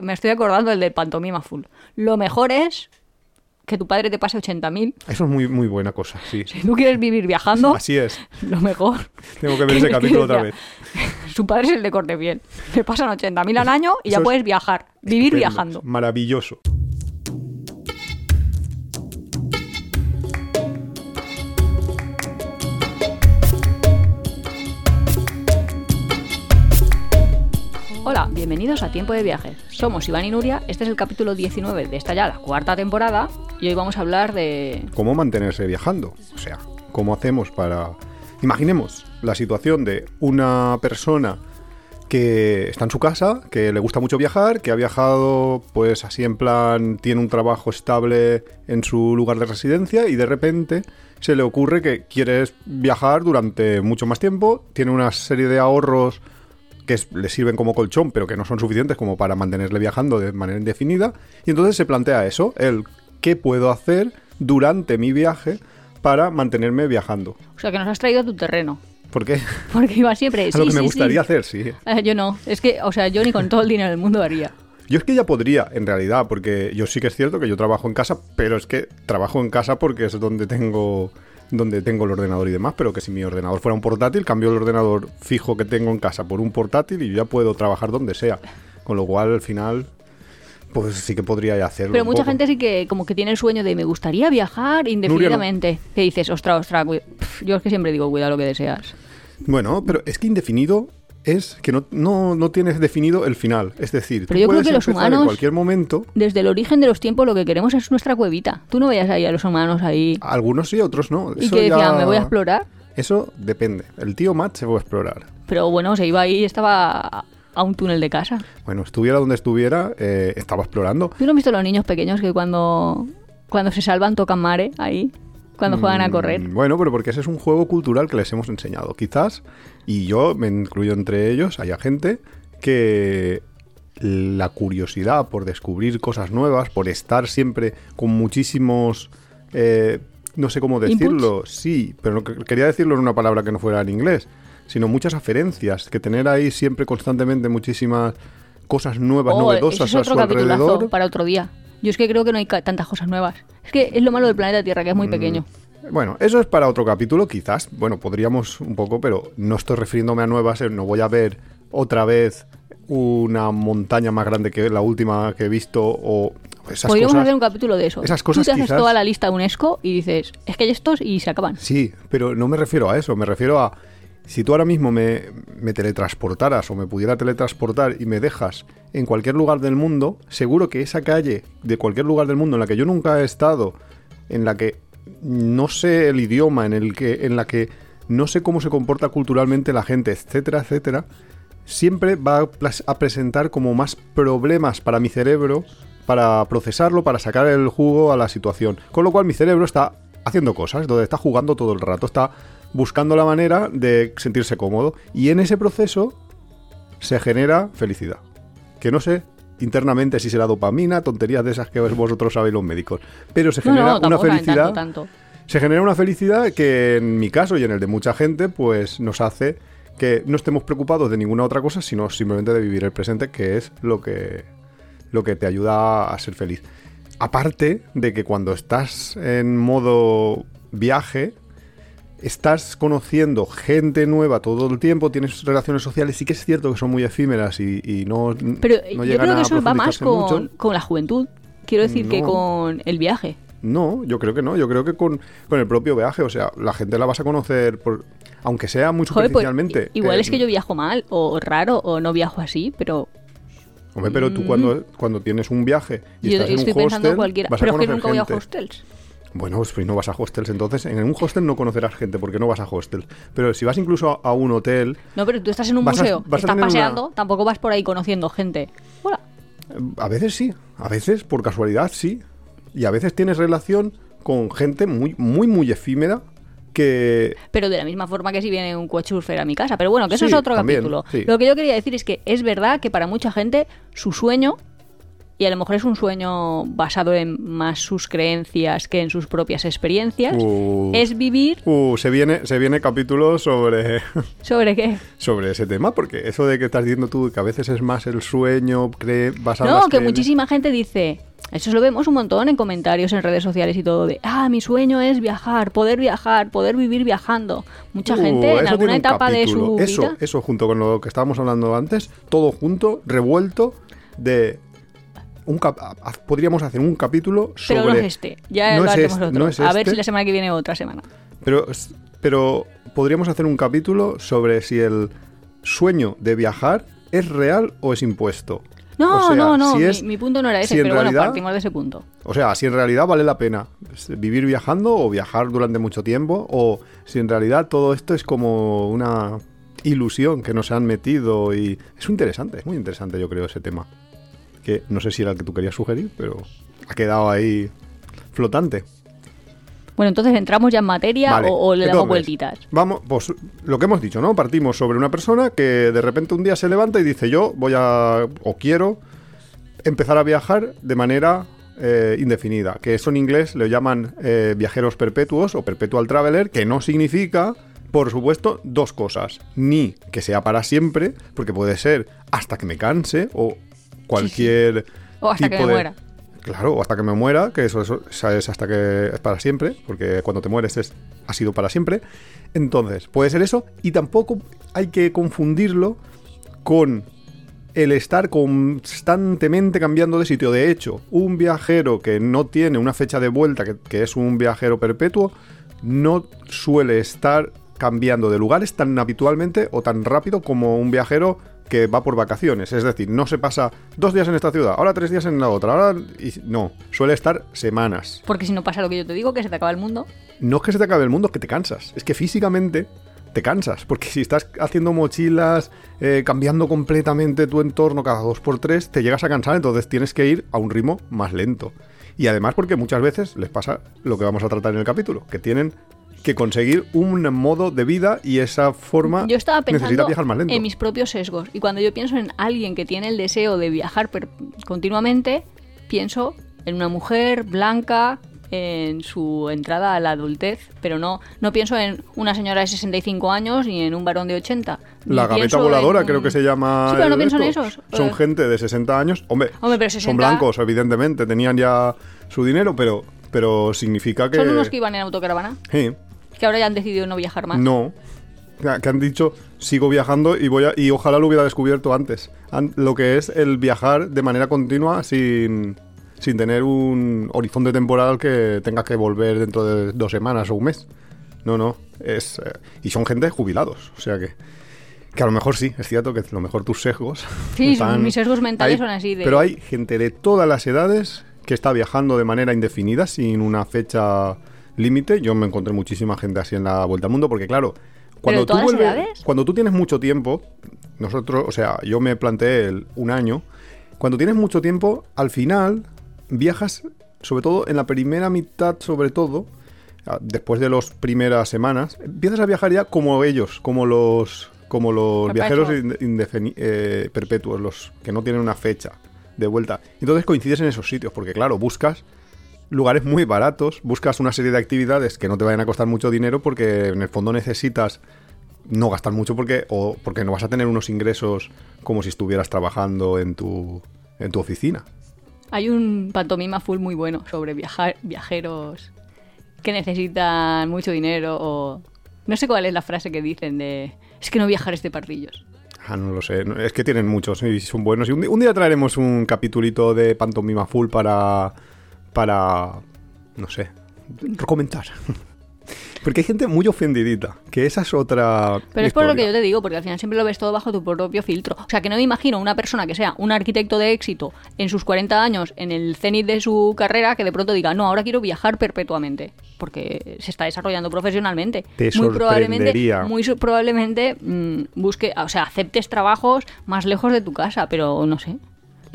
Me estoy acordando del del pantomima full. Lo mejor es que tu padre te pase 80.000. Eso es muy, muy buena cosa, sí. Si tú quieres vivir viajando, Así es. lo mejor. Tengo que ver ese capítulo otra vez. Su padre es el de corte bien. Le pasan 80.000 al año y ya Eso puedes viajar. Vivir Estupendo, viajando. Maravilloso. Bienvenidos a Tiempo de Viajes. Somos Iván y Nuria, este es el capítulo 19 de esta ya la cuarta temporada y hoy vamos a hablar de... ¿Cómo mantenerse viajando? O sea, ¿cómo hacemos para... Imaginemos la situación de una persona que está en su casa, que le gusta mucho viajar, que ha viajado pues así en plan, tiene un trabajo estable en su lugar de residencia y de repente se le ocurre que quiere viajar durante mucho más tiempo, tiene una serie de ahorros que es- le sirven como colchón, pero que no son suficientes como para mantenerle viajando de manera indefinida. Y entonces se plantea eso, el qué puedo hacer durante mi viaje para mantenerme viajando. O sea, que nos has traído a tu terreno. ¿Por qué? Porque iba siempre... Es lo sí, que me sí, gustaría sí. hacer, sí. Eh, yo no. Es que, o sea, yo ni con todo el dinero del mundo haría. Yo es que ya podría, en realidad, porque yo sí que es cierto que yo trabajo en casa, pero es que trabajo en casa porque es donde tengo donde tengo el ordenador y demás, pero que si mi ordenador fuera un portátil, cambio el ordenador fijo que tengo en casa por un portátil y yo ya puedo trabajar donde sea. Con lo cual, al final, pues sí que podría hacerlo. Pero mucha poco. gente sí que como que tiene el sueño de me gustaría viajar indefinidamente. Que dices, ostras, ostras, cui- pf, yo es que siempre digo, cuida lo que deseas. Bueno, pero es que indefinido es que no, no, no tienes definido el final. Es decir, Pero tú yo creo puedes que los humanos- en cualquier momento. Desde el origen de los tiempos lo que queremos es nuestra cuevita. Tú no veías ahí a los humanos ahí Algunos sí, otros no. y Eso que decían, ya- me voy a explorar. Eso depende. El tío Matt se fue a explorar. Pero bueno, se iba ahí y estaba a- un túnel de casa. Bueno, estuviera donde estuviera, eh, estaba explorando. ¿Tú no has visto a los niños pequeños que cuando, cuando se salvan tocan mare ahí? Cuando juegan a correr. Mm, Bueno, pero porque ese es un juego cultural que les hemos enseñado. Quizás, y yo me incluyo entre ellos, haya gente que la curiosidad por descubrir cosas nuevas, por estar siempre con muchísimos... eh, no sé cómo decirlo, sí, pero quería decirlo en una palabra que no fuera en inglés, sino muchas aferencias, que tener ahí siempre constantemente muchísimas cosas nuevas, Oh, novedosas es a su otro alrededor. para otro día. Yo es que creo que no hay tantas cosas nuevas. Es que es lo malo del planeta Tierra, que es muy pequeño. Bueno, eso es para otro capítulo, quizás. Bueno, podríamos un poco, pero no estoy refiriéndome a nuevas. eh, No voy a ver otra vez una montaña más grande que la última que he visto o esas Podríamos cosas. hacer un capítulo de eso. esas cosas Tú te haces toda la lista UNESCO y dices, es que hay estos y se acaban. Sí, pero no me refiero a eso. Me refiero a si tú ahora mismo me, me teletransportaras o me pudiera teletransportar y me dejas en cualquier lugar del mundo, seguro que esa calle de cualquier lugar del mundo en la que yo nunca he estado, en la que no sé el idioma, en el que, en la que no sé cómo se comporta culturalmente la gente, etcétera, etcétera, siempre va a, a presentar como más problemas para mi cerebro para procesarlo, para sacar el jugo a la situación. Con lo cual mi cerebro está haciendo cosas, donde está jugando todo el rato, está buscando la manera de sentirse cómodo. Y en ese proceso se genera felicidad. Que no sé internamente si será dopamina, tonterías de esas que vosotros sabéis los médicos. Pero se genera no, una felicidad. tanto, tanto. Se genera una felicidad que en mi caso y en el de mucha gente, pues nos hace que no estemos preocupados de ninguna otra cosa, sino simplemente de vivir el presente, que es lo que, lo que te ayuda a ser feliz. Aparte de que cuando estás en modo viaje, estás conociendo gente nueva todo el tiempo, tienes relaciones sociales, sí que es cierto que son muy efímeras y, y no, Pero no yo creo que eso va más con, con la juventud. Quiero decir que con el viaje. No, yo creo que no. Yo creo que con, con el propio viaje, o sea, la gente la vas a conocer, por, aunque sea muy Joder, pues, superficialmente. igual eh, es que yo viajo mal o raro o no viajo así, pero Hombre, pero tú cuando, cuando tienes un viaje y Mm. yo estás en estoy un pensando hostel, cualquiera. vas a Pero es que conocer nunca voy a hostels. Bueno, pues no vas a hostels, entonces en un hostel no conocerás gente porque no vas a hostels. Pero si vas incluso a, a un hotel, No, pero tú estás en un museo, a estás una- paseando, tampoco vas por ahí conociendo gente. Hola. eh, a veces sí, a veces por casualidad sí. Y a veces tienes relación con gente muy, muy, muy efímera que Pero de la misma forma que si viene un coachurfer a mi casa. Pero bueno, que eso Sí, es otro también, capítulo. sí. Lo que yo quería decir es que es verdad que para mucha gente su sueño y a lo mejor es un sueño basado en más sus creencias que en sus propias experiencias, Uh. es vivir Uh, se viene, se viene capítulo sobre, sobre qué. sobre ese tema, porque eso de que estás diciendo tú que a veces es más el sueño cree, basado en No, que muchísima gente dice, eso lo vemos un montón en comentarios, en redes sociales y todo, de, ah, mi sueño es viajar, poder viajar, poder vivir viajando. Mucha Uh, gente en alguna etapa de su eso, vida... Eso junto con lo que estábamos hablando antes, todo junto, revuelto, de... Un cap- podríamos hacer un capítulo sobre... Pero no es este, ya No lo es haremos este, otro. no es A ver este. si la semana que viene otra semana. Pero, pero podríamos hacer un capítulo sobre si el sueño de viajar es real o es impuesto. No, O sea, no, no, si mi, es- mi punto no era ese, si pero bueno, realidad- partimos de ese punto. O sea, si en realidad vale la pena vivir viajando o viajar durante mucho tiempo, o si en realidad todo esto es como una ilusión que nos han metido y es interesante, es muy interesante yo creo ese tema. Que no sé si era el que tú querías sugerir, pero ha quedado ahí flotante. Bueno, entonces entramos ya en materia Vale, o, o le damos entonces, vueltitas. Vamos, pues lo que hemos dicho, ¿no? Partimos sobre una persona que de repente un día se levanta y dice yo voy a o quiero empezar a viajar de manera eh, indefinida, que eso en inglés lo llaman eh, viajeros perpetuos o perpetual traveler, que no significa, por supuesto, dos cosas, ni que sea para siempre, porque puede ser hasta que me canse o cualquier O hasta que tipo me de- muera. Claro, o hasta que me muera, que eso, eso- es hasta que es para siempre, porque cuando te mueres es, ha sido para siempre. Entonces, puede ser eso, y tampoco hay que confundirlo con el estar constantemente cambiando de sitio. De hecho, un viajero que no tiene una fecha de vuelta, que, que es un viajero perpetuo, no suele estar cambiando de lugares tan habitualmente o tan rápido como un viajero que va por vacaciones. Es decir, no se pasa dos días en esta ciudad, ahora tres días en la otra, ahora... y- no, suele estar semanas. Porque si no pasa lo que yo te digo, que se te acaba el mundo. No es que se te acabe el mundo, es que te cansas. Es que físicamente te cansas. Porque si estás haciendo mochilas, eh, cambiando completamente tu entorno cada dos por tres, te llegas a cansar, entonces tienes que ir a un ritmo más lento. Y además porque muchas veces les pasa lo que vamos a tratar en el capítulo, que tienen que conseguir un modo de vida y esa forma Yo estaba necesita pensando viajar más lento. en mis propios sesgos. Y cuando yo pienso en alguien que tiene el deseo de viajar per- continuamente, pienso en una mujer blanca en su entrada a la adultez, pero no, no pienso en una señora de 65 años ni en un varón de 80. ni La gaveta voladora, creo que se llama. Sí, pero no pienso en esos. Son Eh, gente de 60 años. Hombre, Hombre, pero son 60 blancos, evidentemente. Tenían ya su dinero, pero, pero significa que. Son unos que iban en autocaravana, Sí, que ahora ya han decidido no viajar más. no. Que han dicho, sigo viajando y voy a, y ojalá lo hubiera descubierto antes. An- lo que es el viajar de manera continua sin, sin tener un horizonte temporal que tenga que volver dentro de dos semanas o un mes. No, no. Es, eh, y son gente jubilados. O sea que. Que a lo mejor sí, es cierto que a lo mejor tus sesgos. Sí, mis sesgos mentales son así de- Pero hay gente de todas las edades que está viajando de manera indefinida, sin una fecha límite. Yo me encontré muchísima gente así en la vuelta al mundo, porque claro, cuando tú vuelves- cuando tú tienes mucho tiempo, nosotros, o sea, yo me planteé el- un año. Cuando tienes mucho tiempo, al final viajas, sobre todo en la primera mitad, sobre todo, después de las primeras semanas, empiezas a viajar ya como ellos, como los, como los Perpetuos. viajeros eh, perpetuos, los que no tienen una fecha de vuelta. Entonces coincides en esos sitios, porque claro, buscas lugares muy baratos, buscas una serie de actividades que no te vayan a costar mucho dinero, porque en el fondo necesitas no gastar mucho porque o porque no vas a tener unos ingresos como si estuvieras trabajando en tu en tu oficina. Hay un pantomima full muy bueno sobre viajar, viajeros que necesitan mucho dinero o... No sé cuál es la frase que dicen de... Es que no viajar es de pardillos. Ah, no lo sé. Es que tienen muchos y son buenos. Y un día traeremos un capitulito de Pantomima Full para. Para. no sé. comentar. Porque hay gente muy ofendidita. Que esa es otra. Pero es por lo que yo te digo, porque al final siempre lo ves todo bajo tu propio filtro. O sea, que no me imagino una persona que sea un arquitecto de éxito en sus 40 años, en el cenit de su carrera, que de pronto diga, no, ahora quiero viajar perpetuamente, porque se está desarrollando profesionalmente. Te muy probablemente, muy probablemente mm, busque, o sea, aceptes trabajos más lejos de tu casa, pero no sé.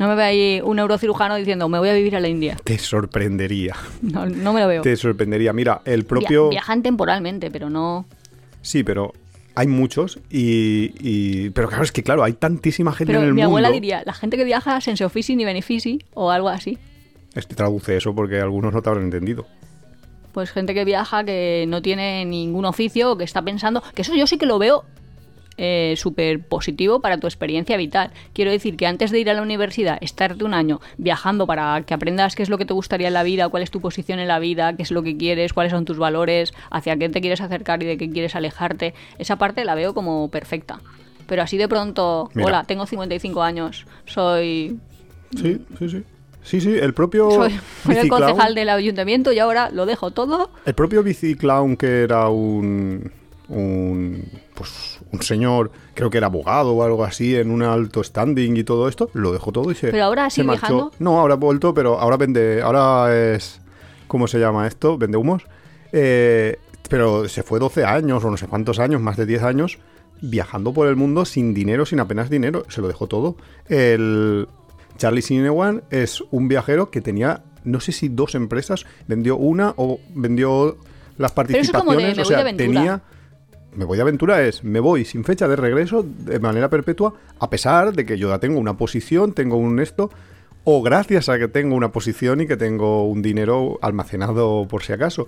No me ve ahí un neurocirujano diciendo, me voy a vivir a la India. Te sorprendería. No, no me lo veo. Te sorprendería. Mira, el Via- propio. viajan temporalmente, pero no... Sí, pero hay muchos y, y- Pero claro, es que claro, hay tantísima gente Pero en el mi mundo... abuela diría, la gente que viaja sense offici ni benefici o algo así. Este traduce eso porque algunos no te habrán entendido. Pues gente que viaja que no tiene ningún oficio que está pensando, que eso yo sí que lo veo eh, súper positivo para tu experiencia vital. Quiero decir que antes de ir a la universidad, estarte un año viajando para que aprendas qué es lo que te gustaría en la vida, cuál es tu posición en la vida, qué es lo que quieres, cuáles son tus valores, hacia qué te quieres acercar y de qué quieres alejarte, esa parte la veo como perfecta. Pero así de pronto, Mira. hola, tengo 55 años, soy, Sí, sí, sí. Sí, sí, el propio soy, soy el concejal del ayuntamiento y ahora lo dejo todo El propio biciclown que era un, un pues un señor, creo que era abogado o algo así, en un alto standing y todo esto, lo dejó todo y se Pero ahora marchó. viajando. No, ahora ha vuelto, pero ahora vende, ahora es ¿cómo se llama esto? Vende humos. Eh, pero se fue 12 años o no sé cuántos años, más de 10 años viajando por el mundo sin dinero, sin apenas dinero, se lo dejó todo. El Charlie Sinewan es un viajero que tenía no sé si dos empresas, vendió una o vendió las Pero eso es como de, participaciones, o sea, tenía me voy de aventura es, me voy sin fecha de regreso de manera perpetua, a pesar de que yo ya tengo una posición, tengo un esto, o gracias a que tengo una posición y que tengo un dinero almacenado por si acaso.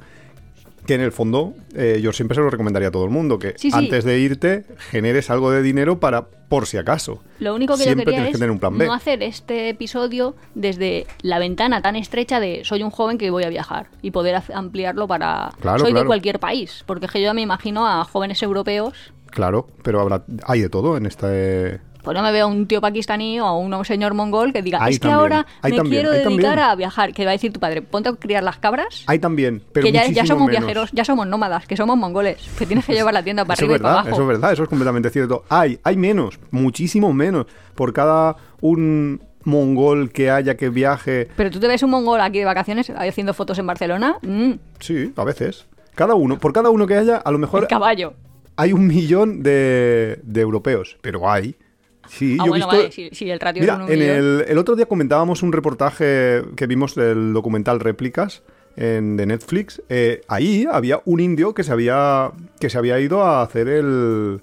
Que en el fondo eh, yo siempre se lo recomendaría a todo el mundo, que Sí, sí. antes de irte generes algo de dinero para por si acaso. Lo único que Siempre yo quería es que tener un plan B. no hacer este episodio desde la ventana tan estrecha de soy un joven que voy a viajar y poder ampliarlo para Claro, soy de cualquier país, porque es que yo me imagino a jóvenes europeos, Claro, pero habrá, hay de todo en este... pues no me veo a un tío pakistaní o a un señor mongol que diga, Hay es que también, ahora me también, quiero dedicar también. a viajar, que va a decir tu padre, ponte a criar las cabras. Hay también, pero que ya, somos menos. viajeros, ya somos nómadas, que somos mongoles, que tienes que llevar la tienda para Eso es arriba y para verdad, abajo. eso es verdad, eso es completamente cierto. Hay, hay menos, muchísimo menos. Por cada un mongol que haya que viaje, Pero tú te ves un mongol aquí de vacaciones haciendo fotos en Barcelona, mm, sí, a veces. Cada uno, por cada uno que haya, a lo mejor el caballo. hay un millón de, de europeos, pero hay. Sí, Ah, yo bueno, visto... vale, si, si el ratio Mira, es un en el otro día comentábamos un reportaje que vimos del documental Réplicas en, de Netflix. Eh, ahí había un indio que se había, que se había ido a hacer el,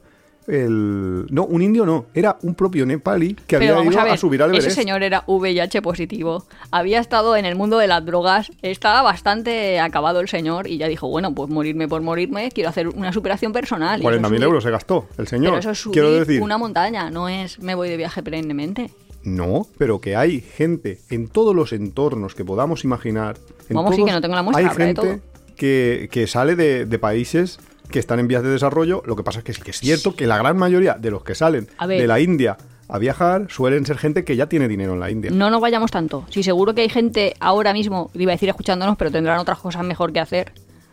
el... No, un indio no, era un propio nepalí que Pero había ido a a, ver, subir al Everest. ese señor era VIH positivo, había estado en el mundo de las drogas, estaba bastante acabado el señor y ya dijo, bueno, pues morirme por morirme, quiero hacer una superación personal. y eso es 40.000 subir- euros se gastó el señor. Pero eso es subir Quiero decir, una montaña, no es me voy de viaje perennemente. no, pero que hay gente en todos los entornos que podamos imaginar. en Vamos, sí, todos, que no tengo la muestra, Hay habrá de gente que, que sale de, de países que están en vías de desarrollo. Lo que pasa es que sí que es cierto que la gran mayoría de los que salen de la India a viajar suelen ser gente que ya tiene dinero en la India. No nos vayamos tanto. Sí, seguro que hay gente ahora mismo, iba a decir escuchándonos, pero tendrán otras cosas mejor que hacer.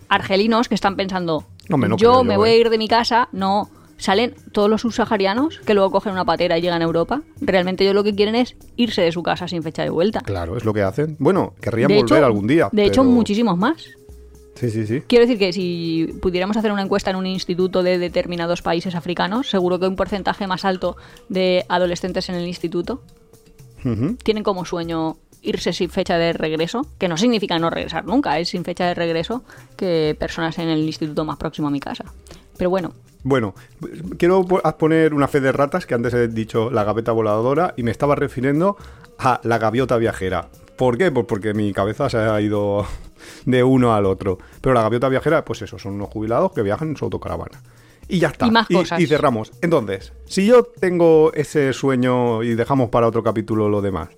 Argelinos que están pensando, no yo me yo, voy eh. a ir de mi casa, no. Salen todos los subsaharianos que luego cogen una patera y llegan a Europa. Realmente ellos lo que quieren es irse de su casa sin fecha de vuelta. Claro, es lo que hacen. Bueno, querrían de volver hecho, algún día. De hecho, muchísimos más. Sí, sí, sí. Quiero decir que si pudiéramos hacer una encuesta en un instituto de determinados países africanos, seguro que un porcentaje más alto de adolescentes en el instituto tienen como sueño irse sin fecha de regreso, que no significa no regresar nunca, es sin fecha de regreso que personas en el instituto más próximo a mi casa. Pero bueno, Bueno, quiero poner una fe de ratas que antes he dicho la gaveta voladora y me estaba refiriendo a la gaviota viajera. ¿Por qué? Pues porque mi cabeza se ha ido de uno al otro. Pero la gaviota viajera, pues eso, son unos jubilados que viajan en su autocaravana. Y ya está. Y más cosas. y cerramos. Entonces, si yo tengo ese sueño y dejamos para otro capítulo lo demás,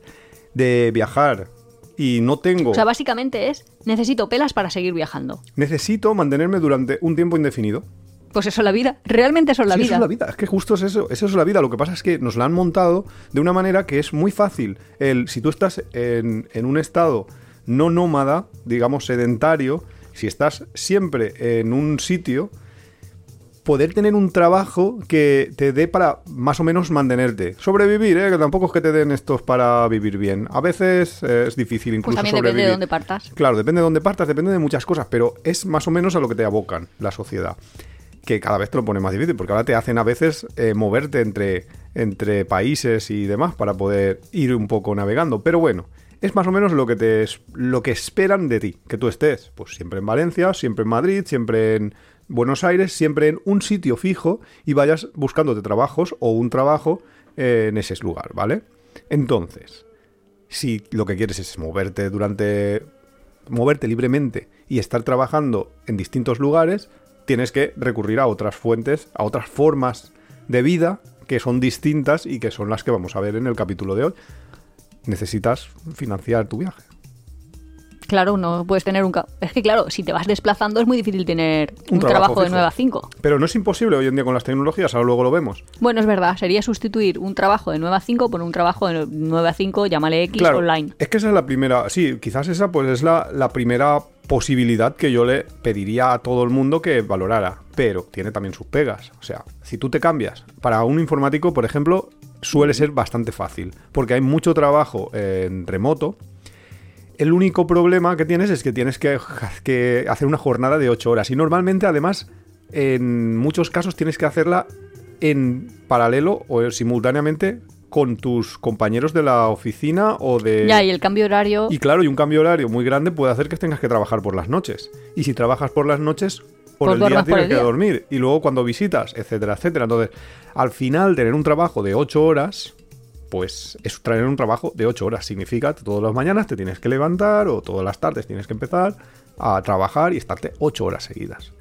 de viajar y no tengo... o sea, básicamente es necesito pelas para seguir viajando. necesito mantenerme durante un tiempo indefinido. Pues eso es la vida, realmente eso es la Sí, vida. Eso es la vida, es que justo es eso, eso es la vida. Lo que pasa es que nos la han montado de una manera que es muy fácil. El, si tú estás en, en un estado no nómada, digamos sedentario, si estás siempre en un sitio, poder tener un trabajo que te dé para más o menos mantenerte. Sobrevivir, ¿eh? que tampoco es que te den estos para vivir bien. A veces eh, es difícil Pues incluso también depende sobrevivir. de dónde partas. Claro, depende de dónde partas, depende de muchas cosas, pero es más o menos a lo que te abocan la sociedad. Que cada vez te lo pone más difícil, porque ahora te hacen a veces eh, moverte entre, entre países y demás para poder ir un poco navegando. Pero bueno, es más o menos lo que, te, lo que esperan de ti, que tú estés, pues siempre en Valencia, siempre en Madrid, siempre en Buenos Aires siempre en un sitio fijo y vayas buscándote trabajos o un trabajo eh, en ese lugar, ¿vale? Entonces, si lo que quieres es moverte durante moverte libremente y estar trabajando en distintos lugares, tienes que recurrir a otras fuentes, a otras formas de vida que son distintas y que son las que vamos a ver en el capítulo de hoy. Necesitas financiar tu viaje. Claro, no puedes tener un... Es que claro, si te vas desplazando es muy difícil tener un, trabajo, de 9 a 5. Pero no es imposible hoy en día con las tecnologías, ahora luego lo vemos. Bueno, es verdad, sería sustituir un trabajo de 9 a 5 por un trabajo de 9 a 5, llámale X, online. Es que esa es la primera, sí, quizás esa pues es la, la primera posibilidad que yo le pediría a todo el mundo que valorara, pero tiene también sus pegas. O sea, si tú te cambias, para un informático, por ejemplo, suele ser bastante fácil, porque hay mucho trabajo en remoto el único problema que tienes es que tienes que, hacer una jornada de 8 horas. Y normalmente, además, en muchos casos tienes que hacerla en paralelo o simultáneamente con tus compañeros de la oficina o de... Ya, y el cambio horario... Y claro, y un cambio horario muy grande puede hacer que tengas que trabajar por las noches. Y si trabajas por las noches, por el día tienes que dormir. Y luego cuando visitas, etcétera, etcétera. Entonces, al final, tener un trabajo de 8 horas pues es traer un trabajo de 8 horas. Significa que todas las mañanas te tienes que levantar o todas las tardes tienes que empezar a trabajar y estarte 8 horas seguidas.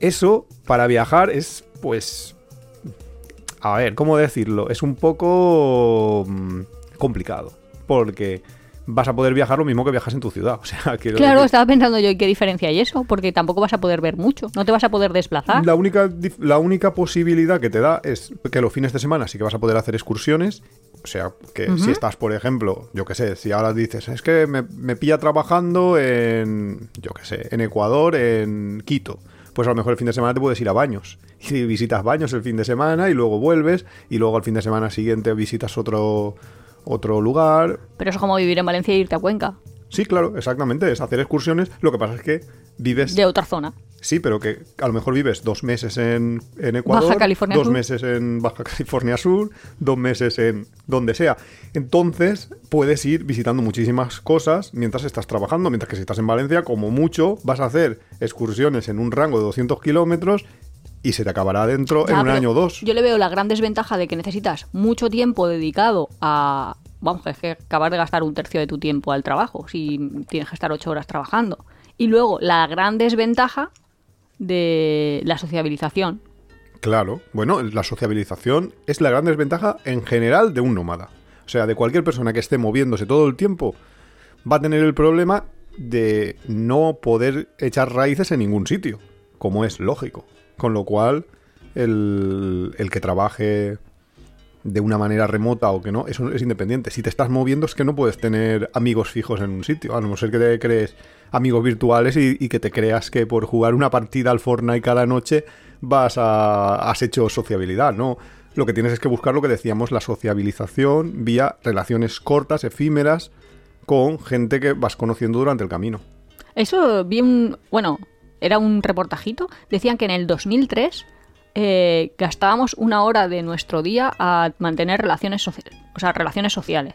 Eso para viajar es, pues, a ver, ¿cómo decirlo? Es un poco mm, complicado. Porque vas a poder viajar lo mismo que viajas en tu ciudad. O sea, claro, estaba pensando yo, ¿y qué diferencia hay eso? Porque tampoco vas a poder ver mucho, no te vas a poder desplazar. La única, la única posibilidad que te da es que los fines de semana sí que vas a poder hacer excursiones. O sea, que si estás, por ejemplo, yo qué sé, si ahora dices, es que me, me pilla trabajando en, yo qué sé, en Ecuador, en Quito pues a lo mejor el fin de semana te puedes ir a baños. Y visitas baños el fin de semana y luego vuelves y luego al fin de semana siguiente visitas otro, otro lugar. Pero eso es como vivir en Valencia e irte a Cuenca. Sí, claro, exactamente. Es hacer excursiones. Lo que pasa es que vives. De otra zona. Sí, pero que a lo mejor vives dos meses en, en Ecuador, Baja California dos meses en Baja California Sur, dos meses en donde sea. Entonces puedes ir visitando muchísimas cosas mientras estás trabajando, mientras que si estás en Valencia, como mucho, vas a hacer excursiones en un rango de 200 kilómetros y se te acabará dentro en un año o dos. Yo le veo la gran desventaja de que necesitas mucho tiempo dedicado a... Vamos, es que acabar de gastar un tercio de tu tiempo al trabajo si tienes que estar ocho horas trabajando. Y luego la gran desventaja de la sociabilización. Claro, bueno, la sociabilización es la gran desventaja en general de un nómada. O sea, de cualquier persona que esté moviéndose todo el tiempo, va a tener el problema de no poder echar raíces en ningún sitio, como es lógico. Con lo cual, el, que trabaje de una manera remota o que no, eso es independiente. Si te estás moviendo es que no puedes tener amigos fijos en un sitio, a no ser que te crees amigos virtuales y, que te creas que por jugar una partida al Fortnite cada noche vas a has hecho sociabilidad, ¿no? Lo que tienes es que buscar lo que decíamos, la sociabilización vía relaciones cortas, efímeras, con gente que vas conociendo durante el camino. Eso bien, bueno, era un reportajito, decían que en el 2003 eh, gastábamos una hora de nuestro día a mantener relaciones sociales, o sea, relaciones sociales,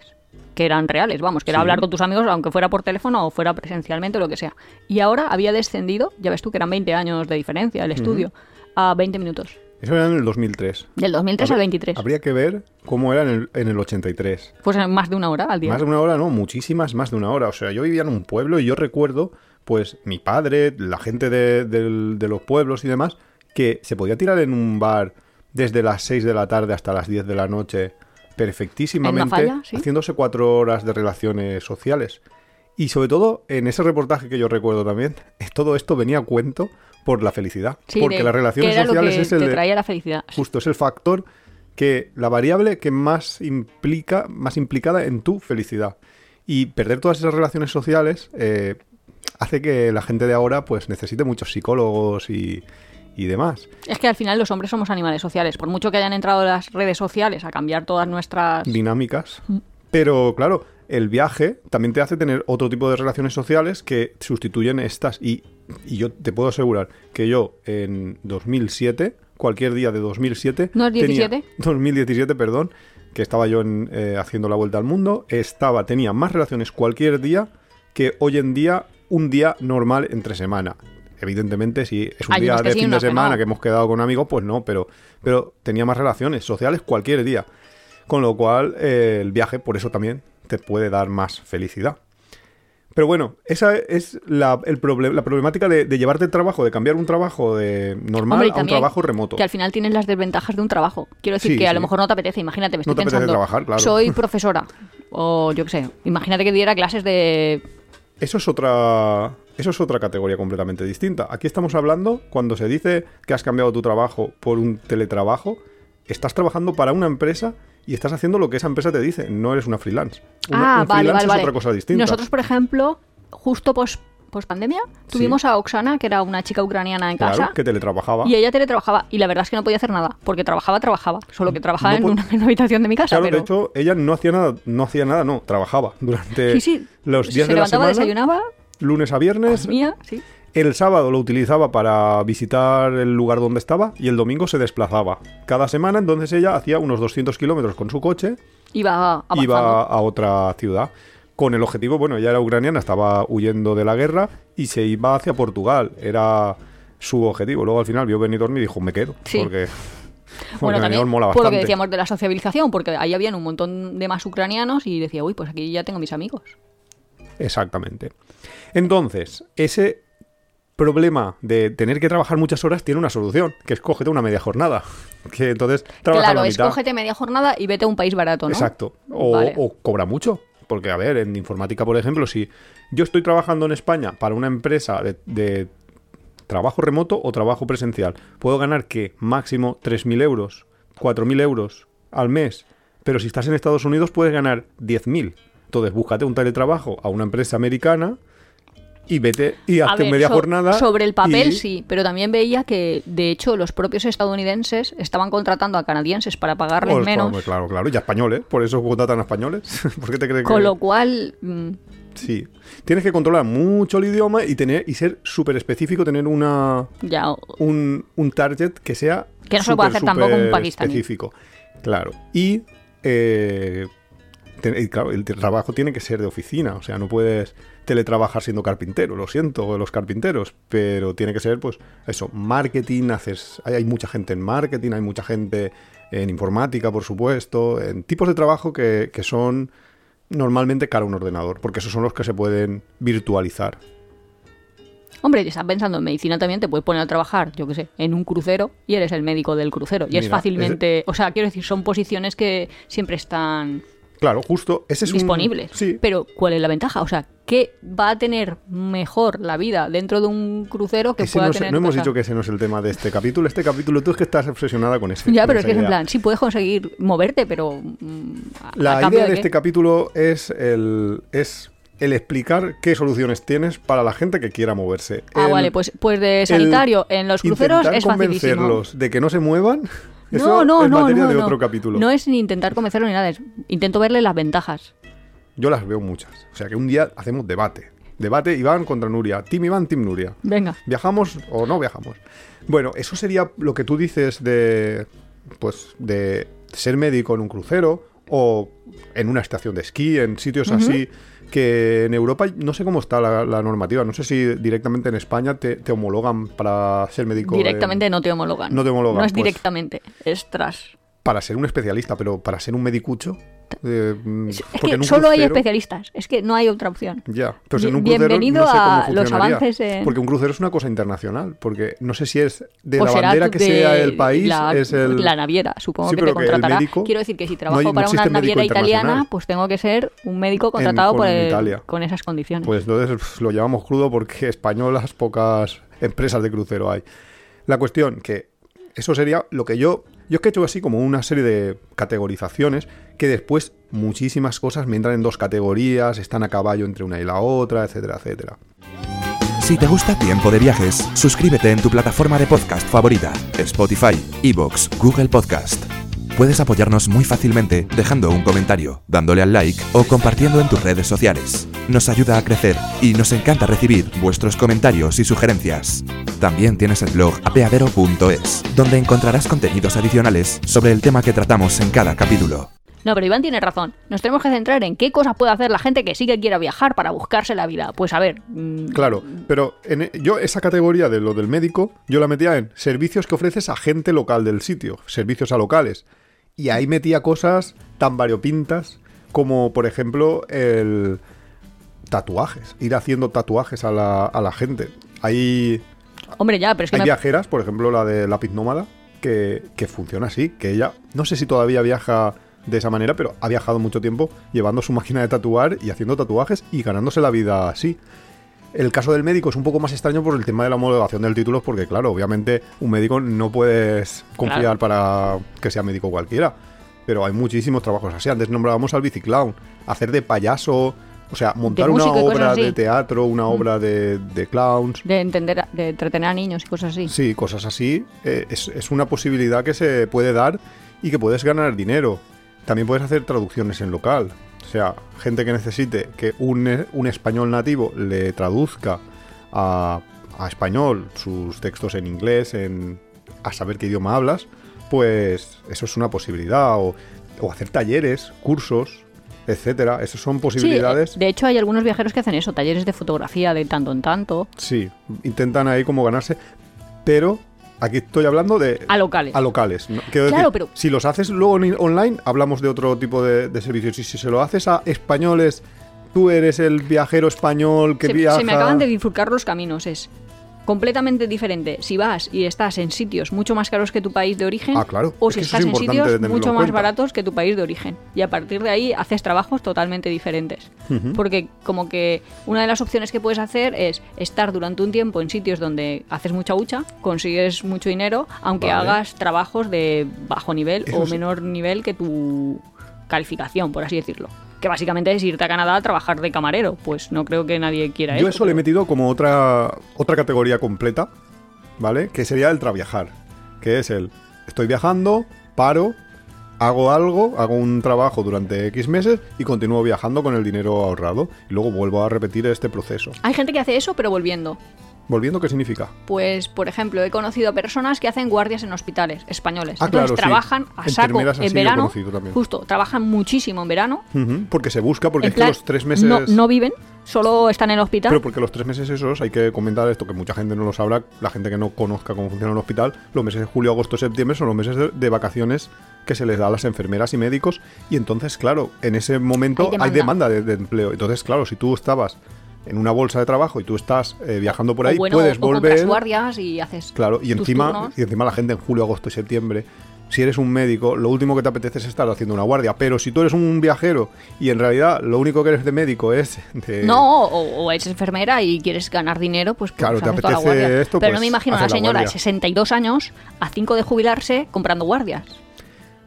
que eran reales, vamos, que era hablar con tus amigos, aunque fuera por teléfono o fuera presencialmente o lo que sea. Y ahora había descendido, ya ves tú que eran 20 años de diferencia el estudio, a 20 minutos. Eso era en el 2003. Del 2003 al 23. Habría que ver cómo era en el, en el 83. Pues más de una hora al día. Más de una hora, no, muchísimas más de una hora. O sea, yo vivía en un pueblo y yo recuerdo pues mi padre, la gente de, los pueblos y demás, que se podía tirar en un bar desde las 6 de la tarde hasta las 10 de la noche perfectísimamente, haciéndose cuatro horas de relaciones sociales. Y sobre todo, en ese reportaje que yo recuerdo también, todo esto venía a cuento por la felicidad. porque las relaciones sociales es el te traía la felicidad. Justo, es el factor que, la variable que más implica, más implicada en tu felicidad. Y perder todas esas relaciones sociales eh, hace que la gente de ahora pues necesite muchos psicólogos y, demás. Es que al final los hombres somos animales sociales, por mucho que hayan entrado las redes sociales a cambiar todas nuestras dinámicas. Mm. Pero claro, el viaje también te hace tener otro tipo de relaciones sociales que sustituyen estas. Y, yo te puedo asegurar que yo en 2007, cualquier día de 2007... ¿No es 17? 2017, perdón, que estaba yo eh, haciendo la vuelta al mundo, estaba, tenía más relaciones cualquier día que hoy en día un día normal entre semana. evidentemente, si es un Hay día de sí, fin de que semana no. que hemos quedado con amigos, pues no, pero, pero tenía más relaciones sociales cualquier día. Con lo cual, eh, el viaje, por eso también, te puede dar más felicidad. Pero bueno, esa es la, el la problemática de, de llevarte el trabajo, de cambiar un trabajo de normal Hombre, a un trabajo remoto. Que al final tienes las desventajas de un trabajo. Quiero decir Sí, que a sí. lo mejor no te apetece. Imagínate, me No estoy te apetece pensando. trabajar, claro. Soy profesora. O yo qué sé. Imagínate que diera clases de. Eso es otra. Eso es otra categoría completamente distinta. Aquí estamos hablando, cuando se dice que has cambiado tu trabajo por un teletrabajo, estás trabajando para una empresa y estás haciendo lo que esa empresa te dice. No eres una freelance. Una- ah, un vale, freelance vale, es vale. otra cosa distinta. Nosotros, por ejemplo, justo post pandemia, tuvimos a Oksana, que era una chica ucraniana en claro, casa. que teletrabajaba. Y ella teletrabajaba. Y la verdad es que no podía hacer nada. Porque trabajaba, trabajaba. Solo que trabajaba No en, una, en una habitación de mi casa. Claro, pero... de hecho, ella no hacía nada, no hacía nada, no, trabajaba durante sí, sí. Los días Se de la levantaba, semana, desayunaba, lunes a viernes. comía, sí. El sábado lo utilizaba para visitar el lugar donde estaba y el domingo se desplazaba. Cada semana, entonces ella hacía unos 200 kilómetros con su coche Iba iba a otra ciudad. Con el objetivo, bueno, ella era ucraniana, estaba huyendo de la guerra y se iba hacia Portugal. Era su objetivo. Luego al final vio Benidorm y dijo, me quedo. Sí. Porque, porque Bueno, también mola por lo que decíamos de la sociabilización, porque ahí habían un montón de más ucranianos y decía, uy, pues aquí ya tengo mis amigos. Exactamente. Entonces, ese problema de tener que trabajar muchas horas tiene una solución, que es cógete una media jornada. Que entonces trabaja claro, la mitad. escógete media jornada y vete a un país barato, ¿no? Exacto. O, Vale. o cobra mucho. Porque, a ver, en informática, por ejemplo, si yo estoy trabajando en España para una empresa de, de trabajo remoto o trabajo presencial, puedo ganar que máximo 3.000 euros, 4.000 euros al mes. Pero si estás en Estados Unidos puedes ganar 10.000. Entonces, búscate un teletrabajo a una empresa americana y vete y hazte ver, media so- jornada. Sobre el papel y- sí, pero también veía que, de hecho, los propios estadounidenses estaban contratando a canadienses para pagarles Pues, menos. claro, claro, claro. Y a españoles. Por eso contratan a españoles. ¿Por qué te crees que.? Con lo cual, mm, Sí. Tienes que controlar mucho el idioma y tener y ser súper específico, tener una ya un, un target que sea Que no se lo puede hacer tampoco un pakistaní. específico. Claro. Y, eh, te- y claro, el trabajo tiene que ser de oficina, o sea, no puedes teletrabajar siendo carpintero, lo siento, los carpinteros, pero tiene que ser, pues, eso, marketing, haces, hay, hay mucha gente en marketing, hay mucha gente en informática, por supuesto, en tipos de trabajo que, que son normalmente cara a un ordenador, porque esos son los que se pueden virtualizar. hombre, si estás pensando en medicina también, te puedes poner a trabajar, yo qué sé, en un crucero y eres el médico del crucero. Y es fácilmente, o sea, quiero decir, son posiciones que siempre están Claro, justo, ese es un- disponibles. Sí, Pero, ¿cuál es la ventaja? O sea, ¿qué va a tener mejor la vida dentro de un crucero que Ese pueda no, es- tener no hemos dicho que ese no es el tema de este capítulo. Este capítulo tú es que estás obsesionada con ese. Ya, con pero es que es en plan, sí puedes conseguir moverte, pero. mm, ¿a- a La idea de, este capítulo es el, es el explicar qué soluciones tienes para la gente que quiera moverse. Ah, El- vale, pues, pues de sanitario en los cruceros es facilísimo. convencerlos de que no se muevan. Eso No, no, es no, materia no, de no. capítulo. No es ni intentar convencerlo ni nada, es intento verle las ventajas. Yo las veo muchas. O sea que un día hacemos debate. Debate Iván contra Nuria. Team Iván, Team Nuria. Venga. ¿Viajamos o no viajamos? Bueno, eso sería lo que tú dices de. Pues de ser médico en un crucero o en una estación de esquí, en sitios así. Que en Europa no sé cómo está la, la normativa. No sé si directamente en España te, te homologan para ser médico. en- Directamente no te homologan. no te homologan, No es pues. directamente, es tras. para ser un especialista, pero para ser un medicucho. Eh, mm, Es en que solo hay especialistas, es que no hay otra opción. Ya, pues en Bien- un crucero bienvenido no sé cómo a los avances en- Porque un crucero es una cosa internacional, porque no sé si es de Pues la bandera que de sea el país, la, es el... la naviera, supongo Sí, que te que contratará. médico- Quiero decir que si no trabajo no para una naviera italiana, pues tengo que ser un médico contratado con por el- Italia. con esas condiciones. Pues entonces lo llevamos crudo porque españolas pocas empresas de crucero hay. La cuestión que eso sería lo que yo... Yo es que he hecho así como una serie de categorizaciones que después muchísimas cosas me entran en dos categorías, están a caballo entre una y la otra, etcétera, etcétera. Si te gusta Tiempo de Viajes, suscríbete en tu plataforma de podcast favorita, Spotify, Evox, Google Podcast. Puedes apoyarnos muy fácilmente dejando un comentario, dándole al like o compartiendo en tus redes sociales. Nos ayuda a crecer y nos encanta recibir vuestros comentarios y sugerencias. También tienes el blog apeadero.es, donde encontrarás contenidos adicionales sobre el tema que tratamos en cada capítulo. No, pero Iván tiene razón. Nos tenemos que centrar en qué cosas puede hacer la gente que sí que quiera viajar para buscarse la vida. Pues a ver. mm, Claro, pero en, e- yo esa categoría de lo del médico, yo la metía en servicios que ofreces a gente local del sitio, servicios a locales. Y ahí metía cosas tan variopintas como, por ejemplo, el tatuajes, ir haciendo tatuajes a la, a la gente. Hay, Hombre, ya, pero es que hay me- viajeras, por ejemplo, la de Lápiz Nómada, que, que funciona así, que ella, no sé si todavía viaja de esa manera, pero ha viajado mucho tiempo llevando su máquina de tatuar y haciendo tatuajes y ganándose la vida así. El caso del médico es un poco más extraño por el tema de la homologación del título, porque claro, obviamente un médico no puedes confiar Claro. para que sea médico cualquiera. Pero hay muchísimos trabajos así. Antes nombrábamos al biciclown, hacer de payaso, o sea, montar una obra. Mm. de teatro, una obra de, de clowns. de entender, de entretener a niños y cosas así. Sí, cosas así. eh, es, es una posibilidad que se puede dar y que puedes ganar dinero. También puedes hacer traducciones en local. O sea, gente que necesite que un, un español nativo le traduzca a, a español sus textos en inglés, en, a saber qué idioma hablas, pues eso es una posibilidad. O, o hacer talleres, cursos, etcétera. Esas son posibilidades. eh, de hecho hay algunos viajeros que hacen eso, talleres de fotografía de tanto en tanto, Sí, intentan ahí como ganarse. Pero aquí estoy hablando de a locales. a locales. ¿no? Quiero Claro, decir, pero- si los haces luego online, hablamos de otro tipo de, de servicios. Y si se lo haces a españoles, tú eres el viajero español que se, viaja. se me acaban de bifurcar los caminos, es completamente diferente si vas y estás en sitios mucho más caros que tu país de origen Ah, claro, o si estás es en sitios mucho en más baratos que tu país de origen. Y a partir de ahí haces trabajos totalmente diferentes. Porque como que una de las opciones que puedes hacer es estar durante un tiempo en sitios donde haces mucha hucha consigues mucho dinero aunque Vale. hagas trabajos de bajo nivel Eso o sí. menor nivel que tu calificación por así decirlo que básicamente es irte a Canadá a trabajar de camarero pues no creo que nadie quiera Yo eso eso le he metido como otra, otra categoría completa, ¿vale? Que sería el traviajar. Que es el, estoy viajando, paro, hago algo, hago un trabajo durante X meses y continúo viajando con el dinero ahorrado. Y luego vuelvo a repetir este proceso. Hay gente que hace eso, pero volviendo. Volviendo, ¿qué significa? Pues, por ejemplo, he conocido personas que hacen guardias en hospitales españoles. Ah, Entonces claro, sí. trabajan a saco en verano. Justo, trabajan muchísimo en verano. Porque se busca, porque es que los tres meses... No, no viven, solo están en el hospital. Pero porque los tres meses esos, hay que comentar esto, que mucha gente no lo sabrá, la gente que no conozca cómo funciona un hospital, los meses de julio, agosto, septiembre son los meses de, de vacaciones que se les da a las enfermeras y médicos y entonces, claro, en ese momento Hay demanda, de, de empleo. Entonces, claro, si tú estabas en una bolsa de trabajo y tú estás eh, viajando por ahí, o bueno, puedes o volver... guardias y haces. Claro, y encima, turnos. y encima la gente en julio, agosto y septiembre, si eres un médico, lo último que te apetece es estar haciendo una guardia. Pero si tú eres un viajero y en realidad lo único que eres de médico es de... No, o, o eres enfermera y quieres ganar dinero, pues, pues Claro, te la apetece guardia. esto, Pero pues, no me imagino a la señora de guardia. 62 años a 5 de jubilarse comprando guardias.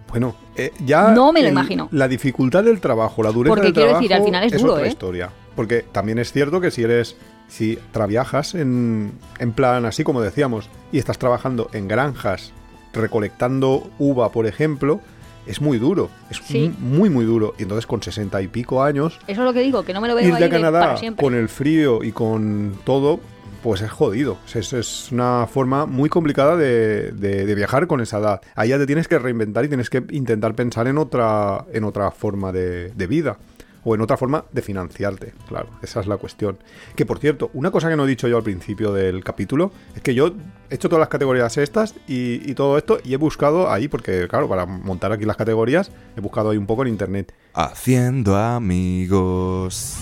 Bueno, eh, ya. No me lo el- imagino. La dificultad del trabajo, la dureza Porque del quiero trabajo. decir, al final es duro, otra ¿eh? historia. Porque también es cierto que si eres. Si trabajas en, en plan así como decíamos, y estás trabajando en granjas recolectando uva, por ejemplo, es muy duro. Es Sí. muy, muy duro. Y entonces con sesenta y pico años, Eso es lo que digo, que no me lo veo ir ahí de de Canadá siempre. con el frío y con todo, pues es jodido. Es, es una forma muy complicada de, de- de viajar con esa edad. Ahí ya te tienes que reinventar y tienes que intentar pensar en otra, en otra forma de, de vida. O en otra forma de financiarte, claro, esa es la cuestión. Que por cierto, una cosa que no he dicho yo al principio del capítulo es que yo he hecho todas las categorías estas y, y todo esto y he buscado ahí, porque claro, para montar aquí las categorías, he buscado ahí un poco en internet. Haciendo amigos.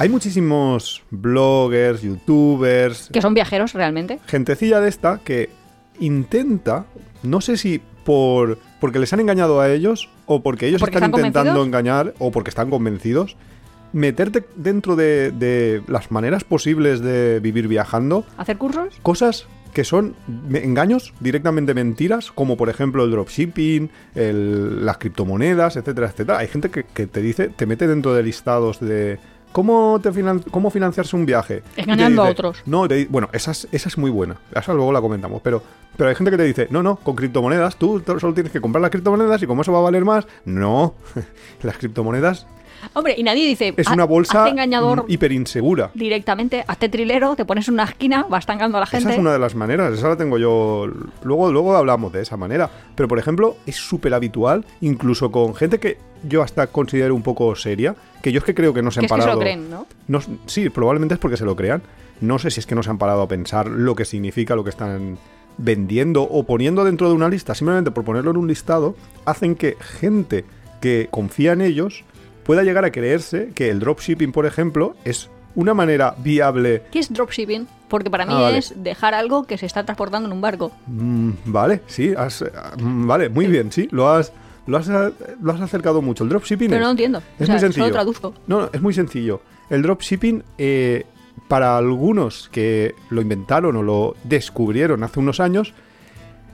Hay muchísimos bloggers, youtubers, Que son viajeros realmente. gentecilla de esta que intenta, no sé si por porque les han engañado a ellos o porque ellos ¿Porque están están intentando engañar o porque están convencidos, meterte dentro de, de las maneras posibles de vivir viajando, ¿Hacer cursos? cosas que son engaños directamente mentiras, como por ejemplo el dropshipping, el- las criptomonedas, etcétera, etcétera. Hay gente que, que te dice, te mete dentro de listados de cómo, te finan- cómo financiarse un viaje. Engañando a otros. No, te bueno, esa es, esa es muy buena. Esa luego la comentamos, pero, pero hay gente que te dice, no, no, con criptomonedas tú solo tienes que comprar las criptomonedas y como eso va a valer más, no. las criptomonedas Hombre, y nadie dice. Es "Ha- una bolsa engañador mm, hiper insegura. directamente, hazte trilero, te pones en una esquina, vas tangando a la gente. Esa es una de las maneras, esa la tengo yo. Luego, luego hablamos de esa manera. Pero, por ejemplo, es súper habitual, incluso con gente que yo hasta considero un poco seria, que yo es que creo que no se Que han es que se parado. lo creen, ¿no? No, sí, probablemente es porque se lo crean. No sé si es que no se han parado a pensar lo que significa lo que están vendiendo o poniendo dentro de una lista, simplemente por ponerlo en un listado, hacen que gente que confía en ellos pueda llegar a creerse que el dropshipping, por ejemplo, es una manera viable. ¿Qué es dropshipping? Porque para mí Ah, vale. es dejar algo que se está transportando en un barco. Mm, vale, sí, has- ah, mm, vale, muy bien, sí, lo has, lo has, ah, lo has acercado mucho. El dropshipping Pero es, no entiendo. es o sea, muy sencillo. solo traduzco. No, no, es muy sencillo. El dropshipping, eh, para algunos que lo inventaron o lo descubrieron hace unos años,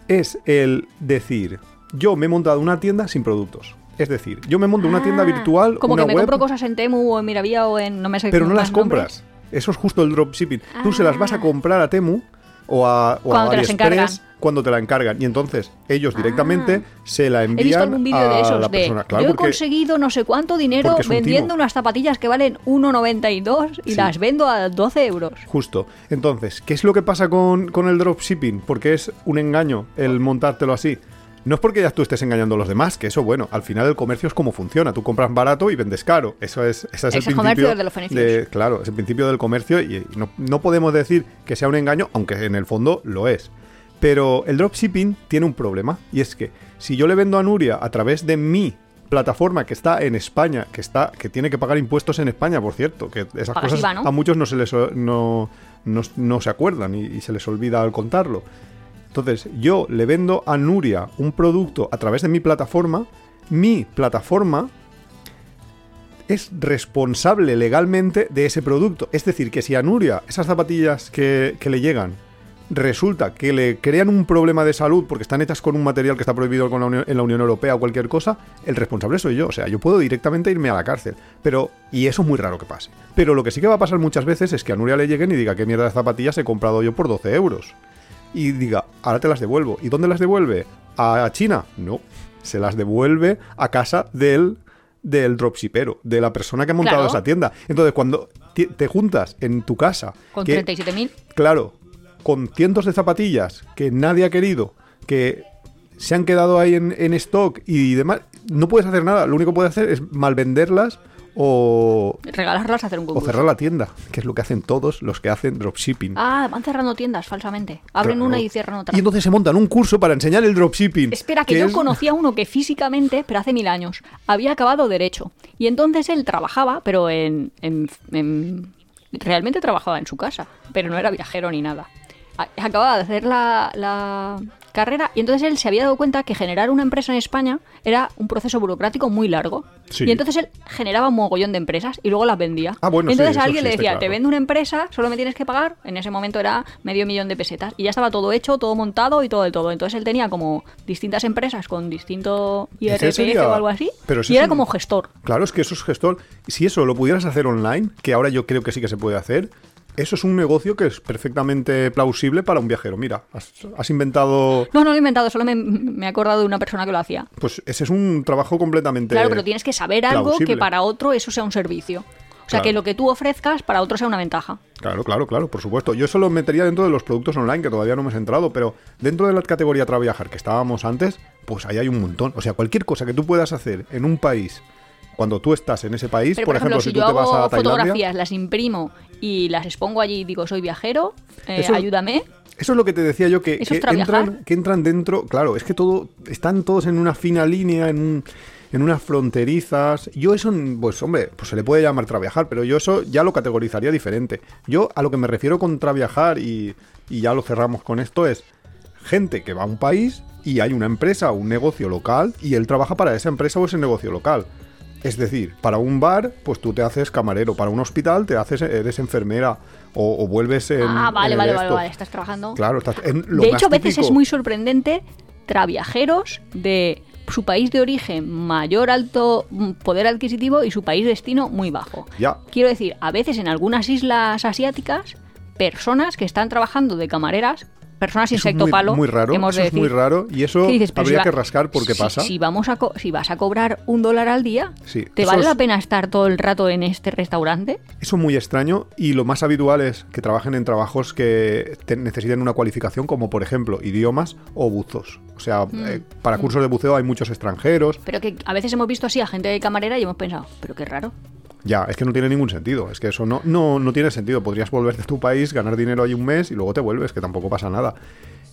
es el decir, yo me he montado una tienda sin productos. Es decir, yo me monto una tienda Ah, virtual, Como una que me web, compro cosas en Temu o en Miravía o en. No me sé pero no las nombres. compras. Eso es justo el dropshipping. Tú se las vas a Ah. comprar a Temu o a, o a Cuando te las AliExpress encargan. cuando te la encargan. Y entonces ellos directamente se la He envían visto algún vídeo a de esos la de persona. Claro, yo he conseguido no sé cuánto dinero un vendiendo unas zapatillas que valen 1,92 y Sí. las vendo a 12 euros. Justo. Entonces, ¿qué es lo que pasa con, con el dropshipping? Porque es un engaño el montártelo así. No es porque ya tú estés engañando a los demás, que eso, bueno, al final el comercio es como funciona. Tú compras barato y vendes caro. Eso es, ese es el Ese principio. comercio de los fenicios. claro, es el principio del comercio y no, no podemos decir que sea un engaño, aunque en el fondo lo es. Pero el dropshipping tiene un problema y es que si yo le vendo a Nuria a través de mi plataforma que está en España, que está que tiene que pagar impuestos en España, por cierto, que esas cosas IVA, ¿no? a muchos no se les no, no, no se acuerdan y, y se les olvida al contarlo. Entonces, yo le vendo a Nuria un producto a través de mi plataforma, mi plataforma es responsable legalmente de ese producto. Es decir, que si a Nuria esas zapatillas que, le llegan resulta que le crean un problema de salud porque están hechas con un material que está prohibido en la Unión Europea o cualquier cosa, el responsable soy yo. O sea, yo puedo directamente irme a la cárcel. Pero, y eso es muy raro que pase. Pero lo que sí que va a pasar muchas veces es que a Nuria le lleguen y diga qué mierda de zapatillas he comprado yo por 12 euros. Y diga, ahora te las devuelvo. ¿Y dónde las devuelve? ¿A China? No. Se las devuelve a casa del del dropshipero, de la persona que ha montado Claro. esa tienda. Entonces, cuando te juntas en tu casa, Con que- 37.000. Claro, con cientos de zapatillas que nadie ha querido, que se han quedado ahí en, en stock y demás, no puedes hacer nada. Lo único que puedes hacer es malvenderlas o, Regalarlas a hacer un o concurso. cerrar la tienda, que es lo que hacen todos los que hacen dropshipping. Ah, van cerrando tiendas falsamente. Abren una y cierran otra. Y entonces se montan un curso para enseñar el dropshipping. Espera, que, yo es- conocía a uno que físicamente, pero hace mil años, había acabado derecho. Y entonces él trabajaba, pero en, en- en- realmente trabajaba en su casa, pero no era viajero ni nada. Acababa de hacer la, la carrera y entonces él se había dado cuenta que generar una empresa en España era un proceso burocrático muy largo. Sí. Y entonces él generaba un mogollón de empresas y luego las vendía. Ah, bueno, sí, entonces a alguien le decía, claro. te vendo una empresa, solo me tienes que pagar. En ese momento era medio millón de pesetas. Y ya estaba todo hecho, todo montado y todo de todo. Entonces él tenía como distintas empresas con distinto IRPF sería- o algo así. pero y era un- como gestor. Claro, es que eso es gestor. Si eso lo pudieras hacer online, que ahora yo creo que sí que se puede hacer, eso es un negocio que es perfectamente plausible para un viajero. Mira, has, has inventado... No, no lo he inventado, solo me, me he acordado de una persona que lo hacía. Pues ese es un trabajo completamente... Claro, pero tienes que saber algo plausible. que para otro eso sea un servicio. O sea, Claro. que lo que tú ofrezcas para otro sea una ventaja. Claro, claro, claro, por supuesto. Yo eso lo metería dentro de los productos online, que todavía no hemos entrado, pero dentro de la categoría Traviajar que estábamos antes, pues ahí hay un montón. O sea, cualquier cosa que tú puedas hacer en un país, cuando tú estás en ese país, por, ejemplo, si, tú yo te vas hago a Tailandia... fotografías, las imprimo y las expongo allí y digo, soy viajero, eh, Eso- ayúdame. Eso es lo que te decía yo, que, entran, que entran dentro, claro, es que todo, están todos en una fina línea, en, un- en unas fronterizas. Yo eso, pues hombre, pues se le puede llamar traviajar, pero yo eso ya lo categorizaría diferente. Yo a lo que me refiero con traviajar, y, y ya lo cerramos con esto, es gente que va a un país y hay una empresa o un negocio local y él trabaja para esa empresa o ese negocio local. Es decir, para un bar, pues tú te haces camarero, para un hospital te haces, eres enfermera o, o vuelves en... ah, vale, en vale, vale, vale, estás trabajando. Claro, estás en lo de más hecho, a veces típico. es muy sorprendente traviajeros de su país de origen mayor alto mm, poder adquisitivo y su país destino muy bajo. Ya. Quiero decir, a veces en algunas islas asiáticas, personas que están trabajando de camareras personas Eso es secto muy, palo. muy raro, hemos eso de es muy raro y eso. Pero habría si que rascar por qué si- pasa. Si, vamos a co- si vas a cobrar un dólar al día, Sí, ¿te vale es- la pena estar todo el rato en este restaurante? Eso es muy extraño y lo más habitual es que trabajen en trabajos que te- necesiten una cualificación como por ejemplo idiomas o buzos. O sea, Mm. eh, para cursos de buceo hay muchos extranjeros. Pero que a veces hemos visto así a gente de camarera y hemos pensado, pero qué raro. Ya, es que no tiene ningún sentido. Es que eso no, no, no tiene sentido. Podrías volverte a tu país, ganar dinero ahí un mes y luego te vuelves, que tampoco pasa nada.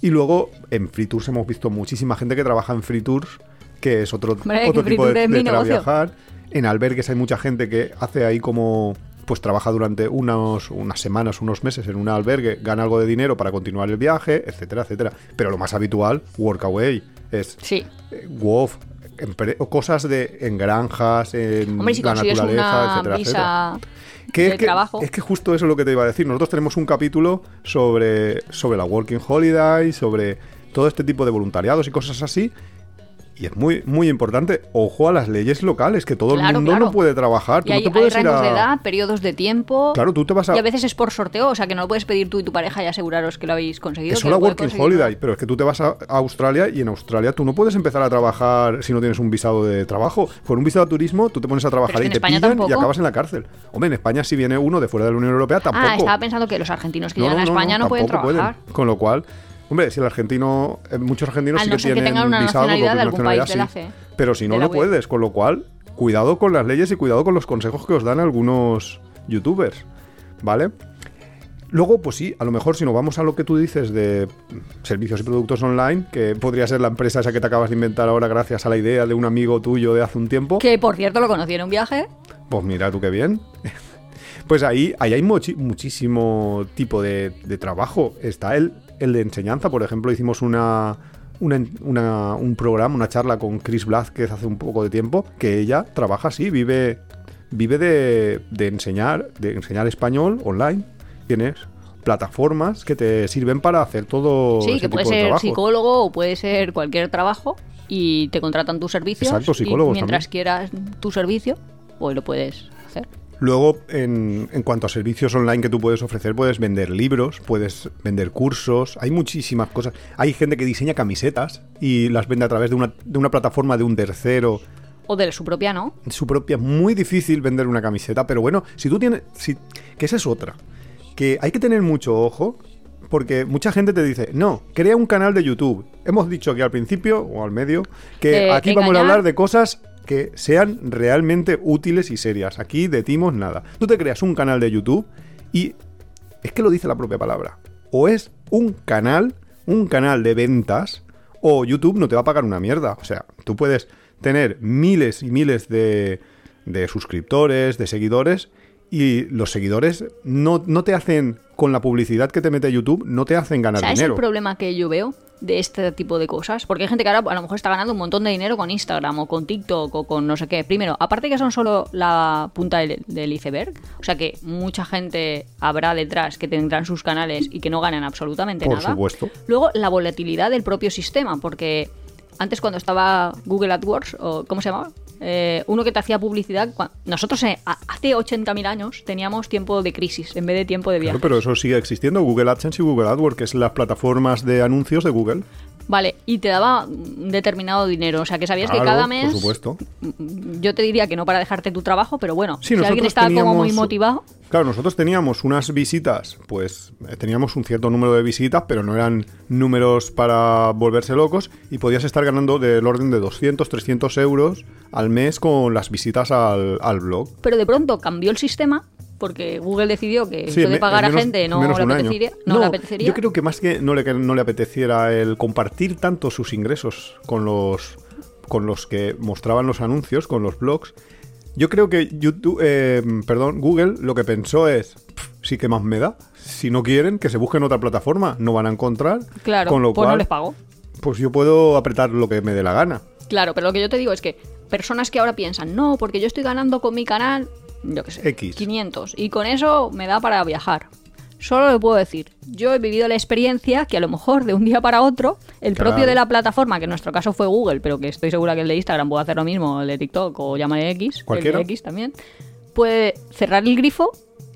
Y luego en Free Tours hemos visto muchísima gente que trabaja en Free Tours, que es otro, Hombre, otro tipo de, de trabajar. En albergues hay mucha gente que hace ahí como pues trabaja durante unos, unas semanas, unos meses en un albergue, gana algo de dinero para continuar el viaje, etcétera, etcétera. Pero lo más habitual, Workaway, es Sí. eh, WOF, o cosas de en granjas, en Hombre, si la naturaleza, etcétera, etcétera. Que es, que, trabajo. es que justo eso es lo que te iba a decir. Nosotros tenemos un capítulo sobre, sobre la Working Holiday, sobre todo este tipo de voluntariados y cosas así. Y es muy, muy importante, ojo a las leyes locales, que todo el mundo claro. no puede trabajar. Tú Y no hay, te hay puedes ir a... de edad, periodos de tiempo. Claro, tú te vas a... Y a veces es por sorteo, o sea que no lo puedes pedir tú y tu pareja y aseguraros que lo habéis conseguido. Es una Working Holiday, pero es que tú te vas a Australia y en Australia tú no puedes empezar a trabajar si no tienes un visado de trabajo. Con un visado de turismo tú te pones a trabajar es y que te España pillan y acabas en la cárcel. Hombre, en España si viene uno de fuera de la Unión Europea tampoco. Ah, estaba pensando que los argentinos que No, llegan a no, no, España no, no, pueden trabajar. Con lo cual, hombre, si el argentino, eh, muchos argentinos Al sí no que tienen tengan una visado, nacionalidad de algún país de la Pero si no, no UE. puedes. Con lo cual, cuidado con las leyes y cuidado con los consejos que os dan algunos youtubers. ¿Vale? Luego, pues sí, a lo mejor si nos vamos a lo que tú dices de servicios y productos online, que podría ser la empresa esa que te acabas de inventar ahora gracias a la idea de un amigo tuyo de hace un tiempo, Que por cierto lo conocí en un viaje. pues mira tú qué bien. Pues ahí, ahí hay muchísimo tipo de, de trabajo. Está el, el de enseñanza, por ejemplo, hicimos una, una- una- un programa, una charla con Chris Blázquez hace un poco de tiempo, que ella trabaja así, vive, vive de, de enseñar, de enseñar español online. Tienes plataformas que te sirven para hacer todo sí, ese que puede tipo de ser trabajos. psicólogo o puede ser cualquier trabajo y te contratan tus servicios. Exacto, y psicólogos mientras también. quieras tu servicio, pues lo puedes hacer. Luego, en, en cuanto a servicios online que tú puedes ofrecer, puedes vender libros, puedes vender cursos, hay muchísimas cosas. Hay gente que diseña camisetas y las vende a través de una, de una plataforma de un tercero. O de su propia, ¿no? Su propia, es muy difícil vender una camiseta, pero bueno, si tú tienes... Si, que esa es otra. Que hay que tener mucho ojo porque mucha gente te dice, no, crea un canal de YouTube. Hemos dicho que al principio o al medio que Eh, aquí vamos a hablar de cosas que sean realmente útiles y serias. Aquí de timos nada. Tú te creas un canal de YouTube y es que lo dice la propia palabra. O es un canal, un canal de ventas, o YouTube no te va a pagar una mierda. O sea, tú puedes tener miles y miles de, de suscriptores, de seguidores, y los seguidores no, no te hacen, con la publicidad que te mete YouTube, no te hacen ganar ¿Sabes dinero. el problema que yo veo de este tipo de cosas? Porque hay gente que ahora a lo mejor está ganando un montón de dinero con Instagram o con TikTok o con no sé qué. Primero, aparte que son solo la punta del, del iceberg, o sea que mucha gente habrá detrás que tendrán sus canales y que no ganan absolutamente Por nada. supuesto. Luego, la volatilidad del propio sistema, porque antes cuando estaba Google AdWords, o ¿cómo se llamaba? Eh, uno que te hacía publicidad, nosotros eh, hace 80.000 años teníamos tiempo de crisis en vez de tiempo de viaje. Claro, pero eso sigue existiendo, Google AdSense y Google AdWords, que es las plataformas de anuncios de Google. Vale, y te daba un determinado dinero. O sea, que sabías que cada mes. Por supuesto. Yo te diría que no para dejarte tu trabajo, pero bueno, Sí, si alguien está como muy motivado. Claro, nosotros teníamos unas visitas, pues eh, teníamos un cierto número de visitas, pero no eran números para volverse locos y podías estar ganando del orden de 200, 300 euros al mes con las visitas al, al blog. Pero de pronto cambió el sistema porque Google decidió que Sí, esto de pagar a gente en no le, apetecería, no le apetecería. Yo creo que más que no le, que no le apeteciera el compartir tanto sus ingresos con los, con los que mostraban los anuncios, con los blogs, yo creo que YouTube, eh, perdón, Google lo que pensó es, "Pf, sí que más me da. Si no quieren, que se busquen otra plataforma, no van a encontrar. Claro, con lo pues cual, no les pago. pues yo puedo apretar lo que me dé la gana. Claro, pero lo que yo te digo es que personas que ahora piensan, no, porque yo estoy ganando con mi canal, yo qué sé, X. 500, y con eso me da para viajar. Solo le puedo decir, yo he vivido la experiencia que a lo mejor de un día para otro, el Claro. propio de la plataforma, que en nuestro caso fue Google, pero que estoy segura que el de Instagram puede hacer lo mismo, el de TikTok o llámale X, Cualquiera. el de X también, puede cerrar el grifo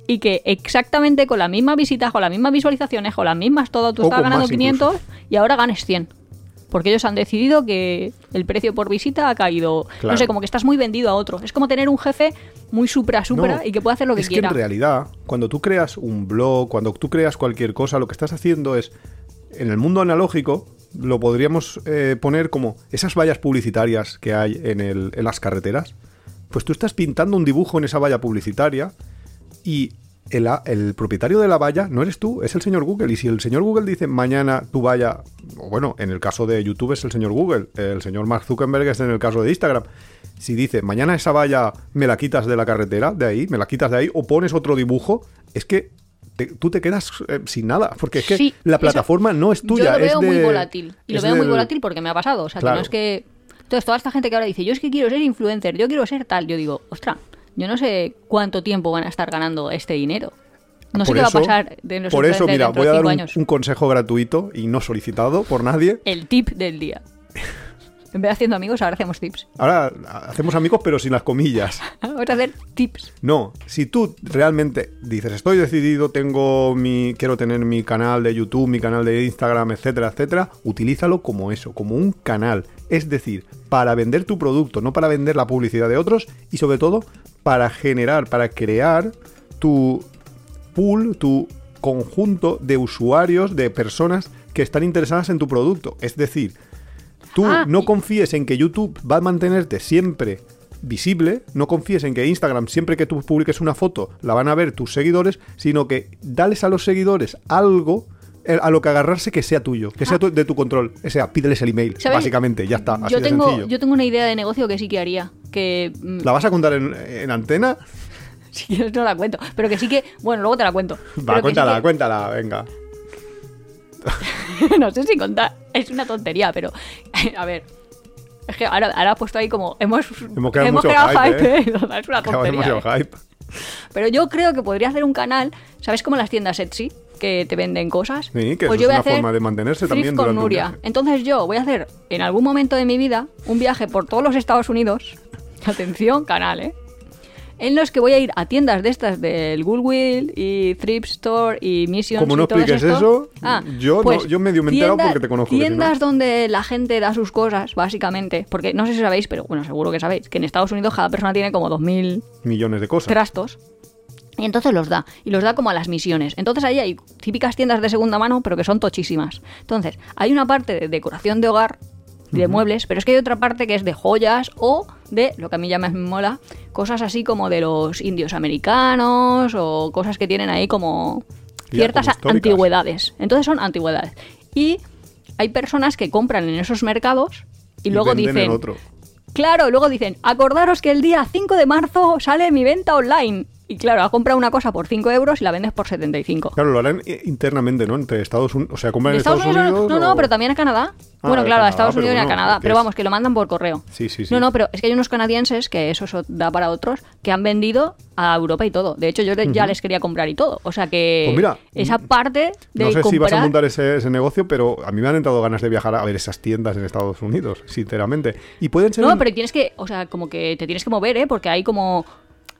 y que exactamente con la misma visita, con las mismas visualizaciones, con las mismas todo, tú O estabas ganando más 500 y ahora ganes 100. Porque ellos han decidido que el precio por visita ha caído. No sé, como que estás muy vendido a otro. Es como tener un jefe muy supra, supra No, y que puede hacer lo que es quiera. que en realidad, cuando tú creas un blog, cuando tú creas cualquier cosa, lo que estás haciendo es, en el mundo analógico, lo podríamos eh, poner como esas vallas publicitarias que hay en, el- en las carreteras. Pues tú estás pintando un dibujo en esa valla publicitaria y el, el propietario de la valla no eres tú, es el señor Google. Y si el señor Google dice mañana tu valla, o bueno, en el caso de YouTube es el señor Google, el señor Mark Zuckerberg es en el caso de Instagram. Si dice mañana esa valla me la quitas de la carretera, de ahí, me la quitas de ahí, o pones otro dibujo, es que te- tú te quedas eh, sin nada, porque es que Sí, la eso- plataforma no es tuya. Yo lo veo es muy volátil. Y lo veo muy volátil porque me ha pasado. O sea, que no es que. Entonces, toda esta gente que ahora dice, yo es que quiero ser influencer, yo quiero ser tal, yo digo, ostras, yo no sé cuánto tiempo van a estar ganando este dinero. No sé Por qué va a pasar de los Por eso, mira, voy a dar un, consejo gratuito y no solicitado por nadie. El tip del día. En vez de haciendo amigos, ahora hacemos tips. Ahora hacemos amigos, pero sin las comillas. Vamos a hacer tips. No, si tú realmente dices, estoy decidido, tengo mi, quiero tener mi canal de YouTube, mi canal de Instagram, etcétera, etcétera, utilízalo como eso, como un canal. Es decir, para vender tu producto, no para vender la publicidad de otros y sobre todo para generar, para crear tu pool, tu conjunto de usuarios, de personas que están interesadas en tu producto. Es decir, tú Ah, no confíes en que YouTube va a mantenerte siempre visible, no confíes en que Instagram, siempre que tú publiques una foto, la van a ver tus seguidores, sino que dales a los seguidores algo a lo que agarrarse que sea tuyo, que sea tu- de tu control. O sea, pídeles el email, Ah. ¿Sabes? básicamente, ya está, así Yo de tengo, sencillo. yo tengo una idea de negocio que sí que haría. Que mm, ¿La vas a contar en, en antena? si quieres no la cuento. Pero que sí que. Bueno, luego te la cuento. Va, sí cuéntala, que- cuéntala, venga. no sé si contar. Es una tontería, pero. A ver. Es que ahora, ahora has puesto ahí como. Hemos, Hemos creado mucho creado hype, hype, ¿eh? ¿eh? Es una tontería. demasiado ¿eh? hype. Pero yo creo que podría hacer un canal. ¿Sabes cómo las tiendas Etsy? Que te venden cosas. Sí, que Pues eso yo es voy a una hacer forma de mantenerse también con durante un Nuria. viaje. Entonces yo voy a hacer en algún momento de mi vida un viaje por todos los Estados Unidos. Atención, canal, ¿eh? En los que voy a ir a tiendas de estas del Goodwill y Thrift Store y Missions Como no y todo expliques esto. eso, Ah, yo no- pues yo medio me he enterado porque te conozco, que si no- Tiendas donde la gente da sus cosas, básicamente. Porque no sé si sabéis, pero bueno, seguro que sabéis, que en Estados Unidos cada persona tiene como 2.000 Millones de cosas. trastos. Y entonces los da. Y los da como a las misiones. Entonces ahí hay típicas tiendas de segunda mano, pero que son tochísimas. Entonces, hay una parte de decoración de hogar de muebles, pero es que hay otra parte que es de joyas o de, lo que a mí ya me mola, cosas así como de los indios americanos o cosas que tienen ahí como Ya, ciertas como antigüedades. Entonces son antigüedades. Y hay personas que compran en esos mercados y, Y luego dicen, otro. Claro, luego dicen, acordaros que el día 5 de marzo sale mi venta online. Y claro, has comprado una cosa por 5 euros y la vendes por 75. Claro, lo harán internamente, ¿no? Entre Estados Unidos. O sea, compran ¿De en Estados, Unidos. No, no, o- pero también a Canadá. Ah, bueno, claro, Canadá, a Estados Unidos y a Canadá. Pero vamos, que lo mandan por correo. Sí, sí, sí. No, no, pero es que hay unos canadienses, que eso, da para otros, que han vendido a Europa y todo. De hecho, yo ya les quería comprar y todo. O sea que Pues mira, esa parte de No sé si vas a montar ese, ese negocio, pero a mí me han entrado ganas de viajar a ver esas tiendas en Estados Unidos, sinceramente. Y pueden ser. No, un- pero tienes que, o sea, como que te tienes que mover, ¿eh? Porque hay como...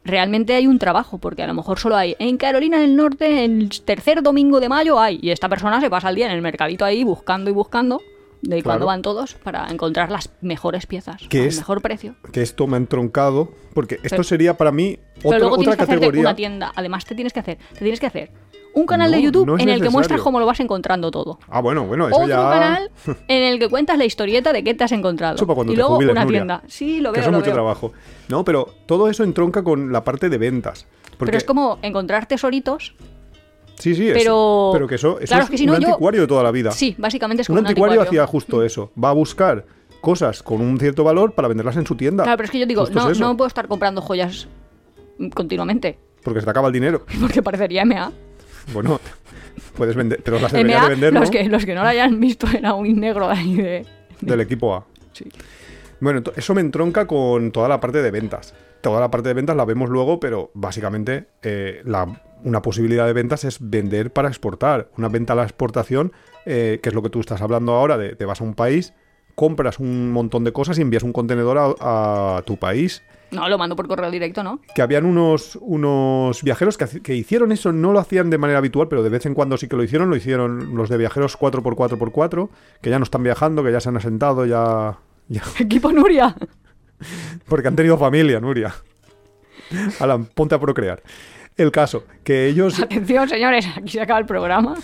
Realmente hay un trabajo, porque a lo mejor solo hay en Carolina del Norte, el tercer domingo de mayo hay, y esta persona se pasa el día en el mercadito ahí buscando y buscando, de Claro. cuando van todos, para encontrar las mejores piezas, ¿Qué al es? mejor precio. Que esto me ha entroncado, porque esto Pero- sería para mí Pero otro- luego otra tienes que hacerte categoría. una tienda. Además, te tienes que hacer, te tienes que hacer un canal No, de YouTube no en el que muestras cómo lo vas encontrando todo. Ah, bueno, bueno, eso Otro ya. canal en el que cuentas la historieta de qué te has encontrado. Para cuando y te luego jubiles, una Nuria. tienda. Sí, lo que veo. eso es mucho veo. trabajo. No, pero todo eso entronca con la parte de ventas. Porque, Pero es como encontrar tesoritos. Sí, sí, es- pero- pero que eso, eso claro, es que si un no yo- anticuario de toda la vida. Sí, básicamente es un como un anticuario, anticuario. hacía justo eso. Va a buscar cosas con un cierto valor para venderlas en su tienda. Claro, pero es que yo digo, no, es no puedo estar comprando joyas mm, continuamente, Porque se te acaba el dinero. porque parecería MA. Bueno, puedes vender, pero las deberías MA, de vender, los, ¿no? que, los que no lo hayan visto era un negro ahí de... Del equipo A. Sí. Bueno, eso me entronca con toda la parte de ventas. Toda la parte de ventas la vemos luego, pero básicamente eh, la- una posibilidad de ventas es vender para exportar. Una venta a la exportación, eh, que es lo que tú estás hablando ahora, de te vas a un país, compras un montón de cosas y envías un contenedor a, a tu país. No, lo mando por correo directo, ¿no? Que habían unos, unos viajeros que, que hicieron eso, no lo hacían de manera habitual, pero de vez en cuando sí que lo hicieron. Lo hicieron los de viajeros 4x4x4, que ya no están viajando, que ya se han asentado, ya. ya Equipo Nuria. porque han tenido familia, Nuria. Alan, ponte a procrear. El caso, que ellos. Atención, señores, aquí se acaba el programa.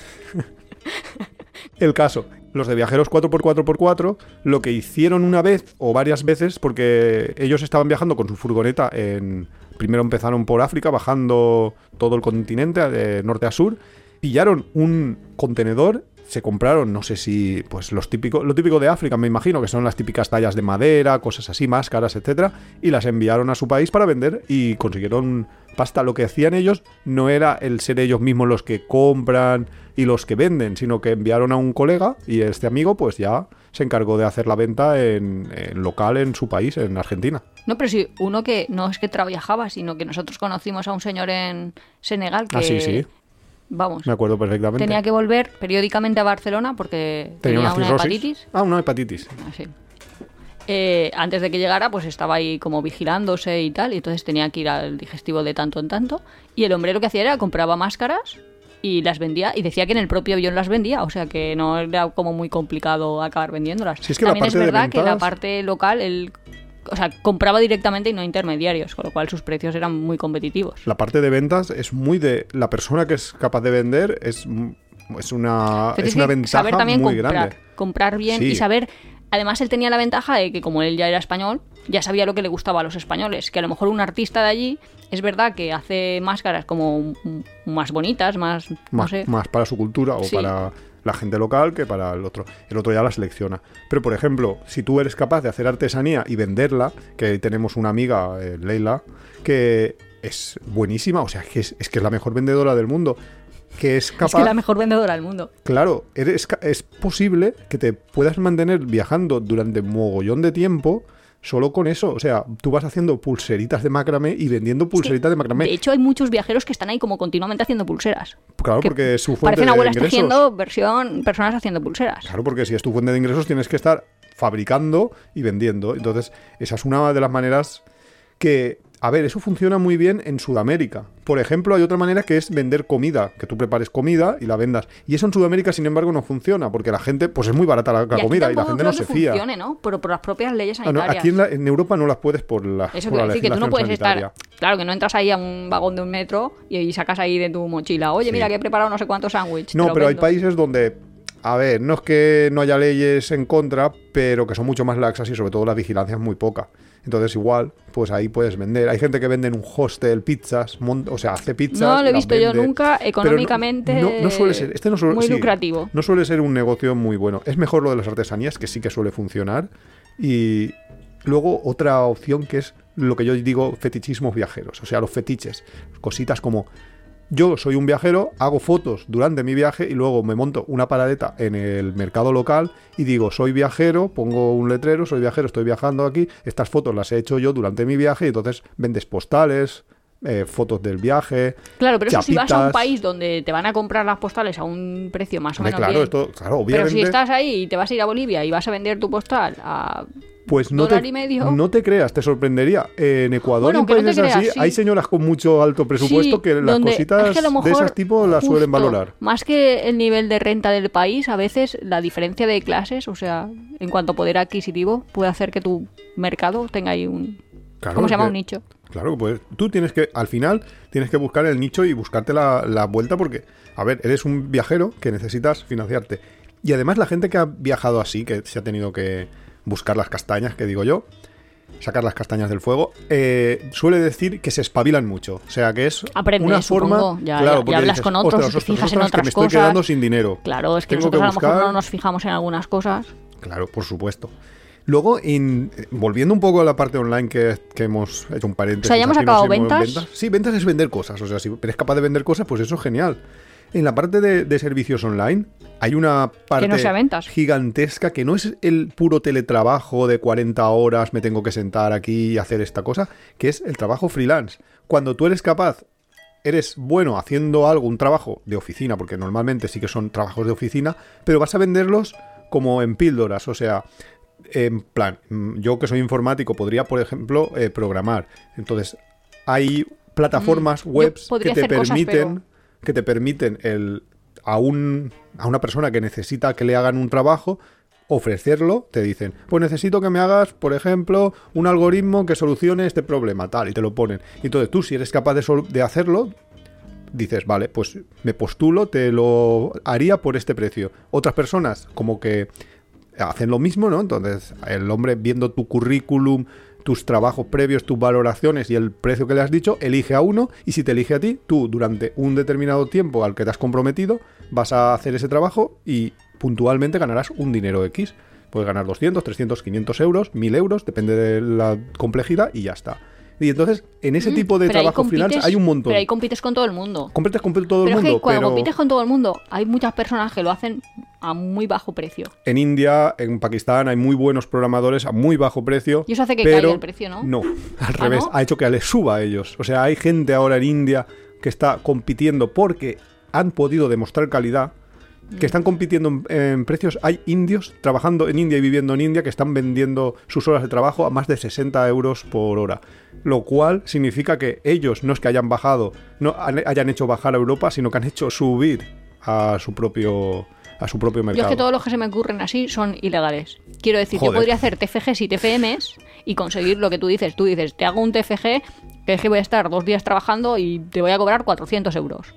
El caso, los de viajeros 4x4x4, lo que hicieron una vez o varias veces, porque ellos estaban viajando con su furgoneta en... Primero empezaron por África, bajando todo el continente, de norte a sur, pillaron un contenedor, se compraron, no sé si, pues los típicos, lo típico de África, me imagino, que son las típicas tallas de madera, cosas así, máscaras, etcétera, y las enviaron a su país para vender y consiguieron pasta. Lo que hacían ellos no era el ser ellos mismos los que compran y los que venden, sino que enviaron a un colega y este amigo pues ya se encargó de hacer la venta en, en local en su país, en Argentina. No, pero sí, uno que no es que trabajaba, sino que nosotros conocimos a un señor en Senegal que. Ah, sí, sí. Vamos. Me acuerdo perfectamente. Tenía que volver periódicamente a Barcelona porque Tenía tenía, una una hepatitis. Ah, una hepatitis. Así. Eh, antes de que llegara, pues estaba ahí como vigilándose y tal, y entonces tenía que ir al digestivo de tanto en tanto. Y el hombre lo que hacía era compraba máscaras y las vendía, y decía que en el propio avión las vendía, o sea que no era como muy complicado acabar vendiéndolas. Es que También es verdad que la parte local, él, o sea, compraba directamente y no intermediarios, con lo cual sus precios eran muy competitivos. La parte de ventas es muy de... La persona que es capaz de vender es, es una, es una ventaja saber también muy comprar, grande. comprar bien Sí. y saber. Además, él tenía la ventaja de que, como él ya era español, ya sabía lo que le gustaba a los españoles. Que a lo mejor un artista de allí es verdad que hace máscaras como más bonitas, más. no Más, sé. más para su cultura o Sí. para la gente local que para el otro. El otro ya la selecciona. Pero, por ejemplo, si tú eres capaz de hacer artesanía y venderla, que tenemos una amiga, eh, Leila, que es buenísima, o sea, que es, es que es la mejor vendedora del mundo, que es capaz... Es que la mejor vendedora del mundo. Claro, eres, es posible que te puedas mantener viajando durante mogollón de tiempo solo con eso. O sea, tú vas haciendo pulseritas de macramé y vendiendo pulseritas de macramé. De hecho, hay muchos viajeros que están ahí como continuamente haciendo pulseras. claro, que porque su fuente Parecen de abuelas ingresos. tejiendo versión personas haciendo pulseras. Claro, porque si es tu fuente de ingresos tienes que estar fabricando y vendiendo. Entonces, esa es una de las maneras que... A ver, eso funciona muy bien en Sudamérica. Por ejemplo, hay otra manera que es vender comida, que tú prepares comida y la vendas. Y eso en Sudamérica, sin embargo, no funciona, porque la gente, pues es muy barata la, la y aquí comida y la gente no se fía. funcione, ¿no? Pero por las propias leyes Ah, no, sanitarias. aquí en, la- en Europa no las puedes por la, Eso por quiere la decir que tú no puedes estar. Claro, que no entras ahí a un vagón de un metro y, y sacas ahí de tu mochila. Oye, Sí. mira que he preparado no sé cuántos sándwiches. No, pero hay países donde, a ver, no es que no haya leyes en contra, pero que son mucho más laxas y sobre todo la vigilancia es muy poca. Entonces igual, pues ahí puedes vender. Hay gente que vende en un hostel pizzas, o sea, hace pizzas. No lo he visto yo nunca. No- Económicamente. No, no suele ser. Este no suele- Muy sí, lucrativo. No suele ser un negocio muy bueno. Es mejor lo de las artesanías, que sí que suele funcionar. Y luego otra opción que es lo que yo digo fetichismos viajeros. O sea, los fetiches. Cositas como yo soy un viajero, hago fotos durante mi viaje y luego me monto una paradeta en el mercado local y digo, soy viajero, pongo un letrero, soy viajero, estoy viajando aquí, estas fotos las he hecho yo durante mi viaje y entonces vendes postales, eh, fotos del viaje. Clauro, pero eso si vas a un país donde te van a comprar las postales a un precio más o menos claro, bien. esto, claro, Pero obviamente. si estás ahí y te vas a ir a Bolivia y vas a vender tu postal a Pues no te, y medio. no te creas, te sorprendería. En Ecuador Bueno, en no países así, sí. hay señoras con mucho alto presupuesto Sí, que las cositas es que de esas tipo las suelen valorar. Más que el nivel de renta del país, a veces la diferencia de clases, o sea, en cuanto a poder adquisitivo, puede hacer que tu mercado tenga ahí un... Claro, ¿Cómo se llama? que- Un nicho. Claro, pues tú tienes que, al final, tienes que buscar el nicho y buscarte la, la vuelta porque, a ver, eres un viajero que necesitas financiarte. Y además la gente que ha viajado así, que se ha tenido que buscar las castañas, que digo yo, sacar las castañas del fuego, eh, suele decir que se espabilan mucho. O sea, que es Aprendes, una forma... supongo. Ya- claro, ya- ya porque hablas con otros, "Ostras, te ostras, fijas en ostras, que otras me estoy cosas". quedando sin dinero. Claro, es que Tengo nosotros a lo mejor no nos fijamos en algunas cosas. Claro, por supuesto. Luego, en- volviendo un poco a la parte online que, que hemos hecho un paréntesis. O sea, ¿ya hemos no acabado ventas? Sí, ventas es vender cosas. O sea, si eres capaz de vender cosas, pues eso es genial. En la parte de, de servicios online hay una parte no gigantesca que no es el puro teletrabajo de 40 horas, me tengo que sentar aquí y hacer esta cosa, que es el trabajo freelance. Cuando tú eres capaz, eres bueno haciendo algo, un trabajo de oficina, porque normalmente sí que son trabajos de oficina, pero vas a venderlos como en píldoras, o sea, En plan, mm, yo que soy informático podría, por ejemplo, eh, programar. Entonces, hay plataformas Mm, webs que te cosas, permiten pero- que te permiten el a un a una persona que necesita que le hagan un trabajo ofrecerlo, te dicen, pues necesito que me hagas, por ejemplo, un algoritmo que solucione este problema, tal, y te lo ponen. Y entonces tú, si eres capaz de, de hacerlo, dices, vale, pues me postulo, te lo haría por este precio. Otras personas como que hacen lo mismo, ¿no? Entonces el hombre viendo tu currículum, tus trabajos previos, tus valoraciones y el precio que le has dicho, elige a uno y si te elige a ti, tú durante un determinado tiempo al que te has comprometido, vas a hacer ese trabajo y puntualmente ganarás un dinero X. Puedes ganar 200, 300, 500 euros, 1000 euros, depende de la complejidad y ya está. Y entonces, en ese Mm, tipo de trabajo freelance hay un montón. Pero ahí compites con todo el mundo. Compites con todo el pero es mundo, que cuando pero compites con todo el mundo, hay muchas personas que lo hacen a muy bajo precio. en India, en Pakistán hay muy buenos programadores a muy bajo precio. Y eso hace que pero caiga el precio, ¿no? No, al ¿Ah, revés, no? ha hecho que les suba a ellos. O sea, hay gente ahora en India que está compitiendo porque han podido demostrar calidad, que están compitiendo en, en precios. Hay indios trabajando en India y viviendo en India que están vendiendo sus horas de trabajo a más de 60 euros por hora. Lo cual significa que ellos no es que hayan bajado, no hayan hecho bajar a Europa, sino que han hecho subir a su propio, a su propio Yo mercado. es que todos los que se me ocurren así son ilegales. Quiero decir, yo podría hacer TFGs y TFMs y conseguir lo que tú dices. Tú dices, te hago un TFG que es que voy a estar dos días trabajando y te voy a cobrar 400 euros.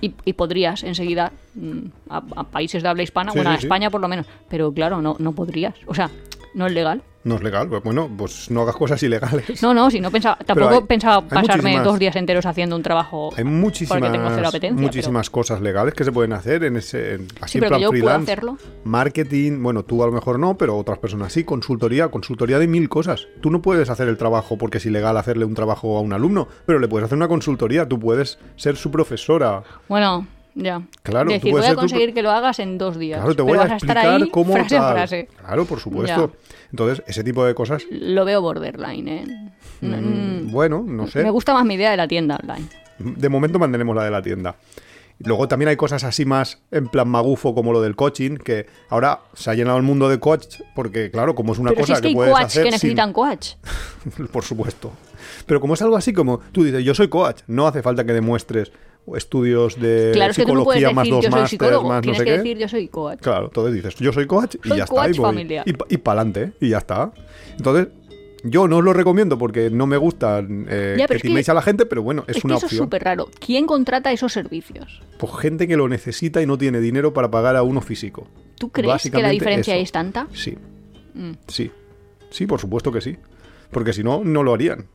Y, y podrías enseguida mm, a, a países de habla hispana, Sí, bueno, sí, a sí. España por lo menos. Pero claro, no, no podrías. O sea, no es legal. No es legal, pues bueno, pues no hagas cosas ilegales. No, no, si no pensaba, tampoco hay- pensaba hay pasarme dos días enteros haciendo un trabajo Hay porque muchísimas, tengo cero apetencia. muchísimas cosas legales que se pueden hacer en ese en, así Sí, en pero plan que yo puedo freelance. hacerlo. Marketing, bueno, tú a lo mejor no, pero otras personas sí, consultoría, consultoría de mil cosas. Tú no puedes hacer el trabajo porque es ilegal hacerle un trabajo a un alumno, pero le puedes hacer una consultoría, tú puedes ser su profesora. Bueno, ya. Claro, Decir, voy a tu conseguir que lo hagas en dos días. Claro, te voy pero a vas a estar explicar ahí cómo frase tal. a frase. Claro, por supuesto. Entonces, ese tipo de cosas, Lo veo borderline, ¿eh? Mm, bueno, no sé. Me gusta más mi idea de la tienda online. De momento mantenemos la de la tienda. Luego también hay cosas así más en plan magufo como lo del coaching, que ahora se ha llenado el mundo de coach porque, claro, como es una Pero si cosa es que hay puedes coach hacer que sin- necesitan coach. por supuesto. Pero como es algo así como tú dices, yo soy coach, no hace falta que demuestres estudios de Claro, es que no psicología más decir dos psicólogo. más no Tienes sé que qué. decir yo soy coach. Claro, entonces dices, yo soy coach y Soy ya está. coach Y, voy. familiar. y, pa- y pa'lante, y ya está. Entonces, yo no os lo recomiendo porque no me gusta eh, Ya, que es timéis a la gente, pero bueno, es, Es, una que eso es opción. súper raro. ¿Quién contrata esos servicios? Pues gente que lo necesita y no tiene dinero para pagar a uno físico. ¿Tú crees que la diferencia eso. es tanta? Sí, Mm. sí. Sí, por supuesto que sí. Porque si no, no lo harían.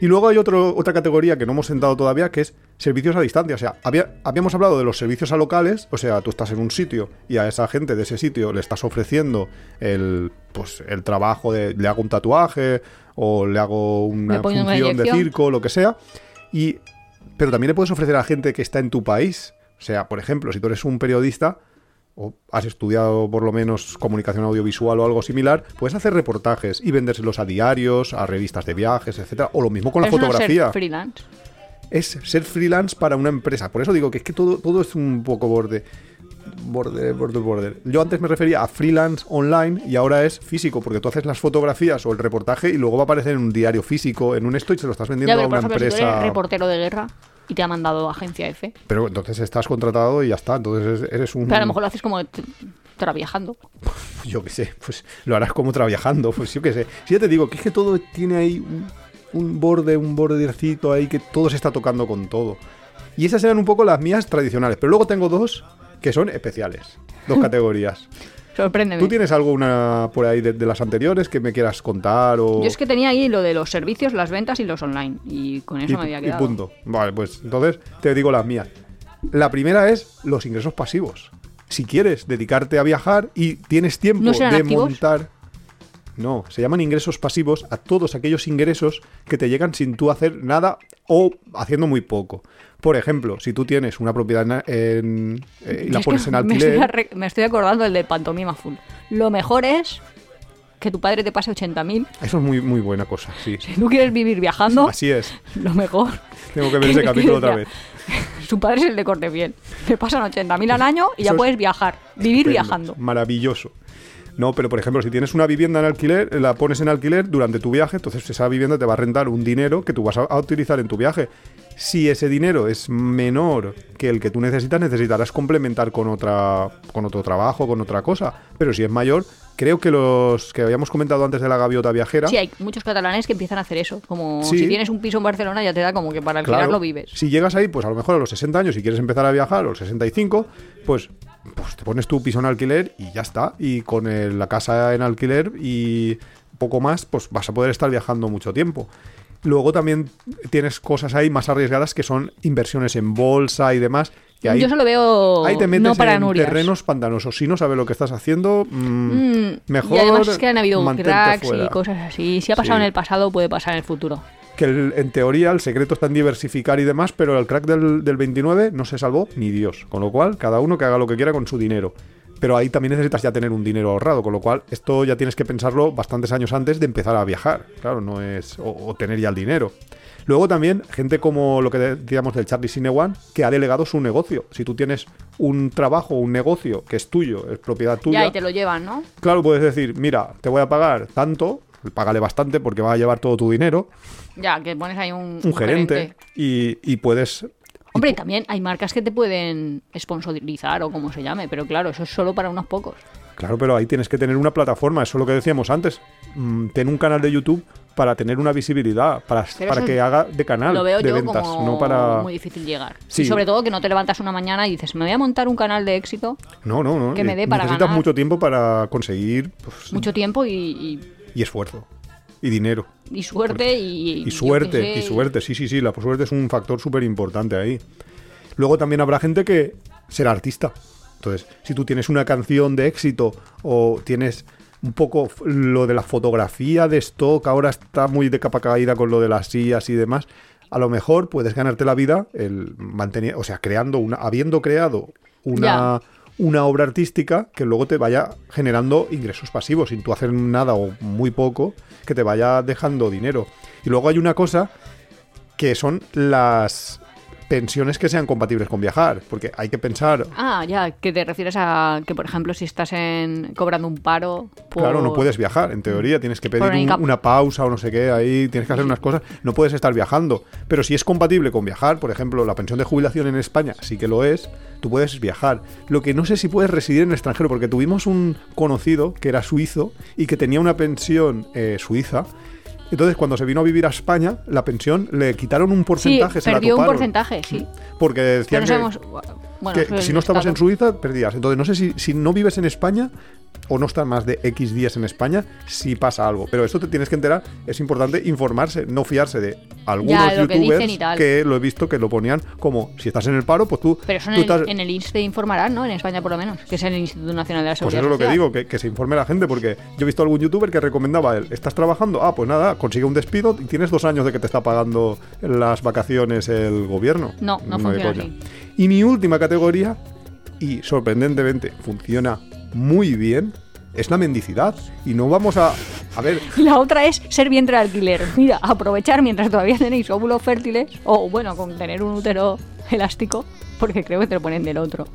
Y luego hay otro, otra categoría que no hemos sentado todavía, que es servicios a distancia. O sea, había- habíamos hablado de los servicios a locales, o sea, tú estás en un sitio y a esa gente de ese sitio le estás ofreciendo el, pues, el trabajo de le hago un tatuaje o le hago una función de circo, lo que sea. Y, pero también le puedes ofrecer a gente que está en tu país. O sea, por ejemplo, si tú eres un periodista, o has estudiado por lo menos comunicación audiovisual o algo similar, puedes hacer reportajes y vendérselos a diarios, a revistas de viajes, etcétera, o lo mismo con la no es ser fotografía. freelance. es ser freelance para una empresa. Por eso digo que es que todo, todo es un poco borde. Border, border, border. Yo antes me refería a freelance online y ahora es físico, porque tú haces las fotografías o el reportaje y luego va a aparecer en un diario físico, en un esto y se lo estás vendiendo Ya, a por una si tú empresa. eres reportero de guerra y te ha mandado agencia F, Pero entonces estás contratado y ya está. Entonces eres- un. pero a lo mejor lo haces como t- traviajando. yo qué sé, pues lo harás como trabajando, pues yo qué sé. Si ya te digo que es que todo tiene ahí un, un borde, un bordecito ahí que todo se está tocando con todo. Y esas eran un poco las mías tradicionales, pero luego tengo dos que son especiales, dos categorías. Sorpréndeme. ¿Tú tienes alguna por ahí de, de las anteriores que me quieras contar o Yo es que tenía ahí lo de los servicios, las ventas y los online. Y con eso y, me había y quedado. punto? Vale, pues entonces te digo las mías. La primera es los ingresos pasivos. Si quieres dedicarte a viajar y tienes tiempo ¿No serán de activos? montar. No, se llaman ingresos pasivos a todos aquellos ingresos que te llegan sin tú hacer nada o haciendo muy poco. Por ejemplo, si tú tienes una propiedad en, en- eh, y la Es pones en me, estoy alquiler, me estoy acordando del de pantomima full. Lo mejor es que tu padre te pase 80.000. eso es muy, muy buena cosa, sí. Si tú quieres vivir viajando, Así es. lo mejor. Tengo que ver ese capítulo otra vez. Su padre es el de corte bien. Le pasan 80.000 al año y ya Eso puedes viajar, vivir Estupendo, viajando. Maravilloso. No, pero por ejemplo, si tienes una vivienda en alquiler, la pones en alquiler durante tu viaje, entonces esa vivienda te va a rentar un dinero que tú vas a, a utilizar en tu viaje. Si ese dinero es menor que el que tú necesitas, necesitarás complementar con otra con otro trabajo, con otra cosa. Pero si es mayor, creo que los que habíamos comentado antes de la gaviota viajera, Sí, hay muchos catalanes que empiezan a hacer eso. Como Sí. si tienes un piso en Barcelona, ya te da como que para alquilarlo Claro, vives. Si llegas ahí, pues a lo mejor a los 60 años y quieres empezar a viajar, o los 65, pues, pues te pones tu piso en alquiler y ya está. Y con el- la casa en alquiler y poco más, pues vas a poder estar viajando mucho tiempo. Luego también tienes cosas ahí más arriesgadas que son inversiones en bolsa y demás. Que ahí, Yo solo veo ahí te metes no para en Nurias. terrenos pantanosos. Si no sabes lo que estás haciendo, mm, Mm, mejor y además es que han habido cracks fuera. y cosas así. Si ha pasado Sí. en el pasado, puede pasar en el futuro. que el- en teoría el secreto está en diversificar y demás, pero el crack del, del 29 no se salvó ni Dios. Con lo cual, cada uno que haga lo que quiera con su dinero. Pero ahí también necesitas ya tener un dinero ahorrado, con lo cual esto ya tienes que pensarlo bastantes años antes de empezar a viajar. Claro, no es. o, o tener ya el dinero. Luego también, gente como lo que decíamos del Charlie Sinewan, que ha delegado su negocio. Si tú tienes un trabajo, un negocio que es tuyo, es propiedad tuya. Ya, y te lo llevan, ¿no? Claro, puedes decir, mira, te voy a pagar tanto, págale bastante porque va a llevar todo tu dinero, Ya, que pones ahí un, un gerente, Y, y puedes... Hombre, y también hay marcas que te pueden sponsorizar o como se llame, pero claro, eso es solo para unos pocos. Claro, pero ahí tienes que tener una plataforma, eso es lo que decíamos antes. Mm, ten un canal de YouTube para tener una visibilidad, para, para que haga de canal Lo veo de yo ventas, como no para... muy difícil llegar. Sí. Y sobre todo que no te levantas una mañana y dices, me voy a montar un canal de éxito, No, no, no. que me eh, dé para Necesitas ganar. mucho tiempo para conseguir pues, mucho tiempo y, y- y esfuerzo. Y dinero. Y suerte y... Y yo suerte, y suerte, sí, sí, sí, la suerte es un factor súper importante ahí. Luego también habrá gente que será artista. Entonces, si tú tienes una canción de éxito o tienes un poco lo de la fotografía de stock, ahora está muy de capa caída con lo de las sillas y demás, a lo mejor puedes ganarte la vida el mantener, o sea, creando una, habiendo creado una, una obra artística que luego te vaya generando ingresos pasivos sin tú hacer nada o muy poco, que te vaya dejando dinero. Y luego hay una cosa que son las pensiones que sean compatibles con viajar, porque hay que pensar, Ah, ya, que te refieres a que, por ejemplo, si estás en cobrando un paro... por- claro, no puedes viajar, en teoría tienes que pedir un- una pausa o no sé qué, ahí tienes que hacer unas cosas, no puedes estar viajando, pero si es compatible con viajar, por ejemplo, la pensión de jubilación en España sí que lo es, tú puedes viajar. Lo que no sé si puedes residir en el extranjero, porque tuvimos un conocido que era suizo y que tenía una pensión eh, suiza. Entonces, cuando se vino a vivir a España, la pensión le quitaron un Sí, porcentaje. se la perdió un porcentaje, sí. Porque decían no que, sabemos... Bueno, que si no estabas en. Suiza, perdías. Entonces, no sé si, si no vives en España o no estás más de X días en España, si pasa algo. Pero esto te tienes que enterar, es importante informarse, no fiarse de algunos Ya, que youtubers que lo he visto que lo ponían como si estás en el paro, pues tú, Pero eso en tú el, estás- en el INSS te informarán, ¿no? En España por lo menos, que es el Instituto Nacional de la Pues Seguridad eso es lo que digo, que, que se informe la gente, porque yo he visto algún youtuber que recomendaba él, ¿estás trabajando? Ah, pues nada, consigue un despido y tienes dos años de que te está pagando las vacaciones el gobierno. No, no de funciona así. Y mi última categoría, y sorprendentemente funciona muy bien, es la mendicidad. Y no vamos a... A ver, Y la otra es ser vientre de alquiler. Mira, aprovechar mientras todavía tenéis óvulos fértiles, o bueno, con tener un útero elástico, porque creo que te lo ponen del otro.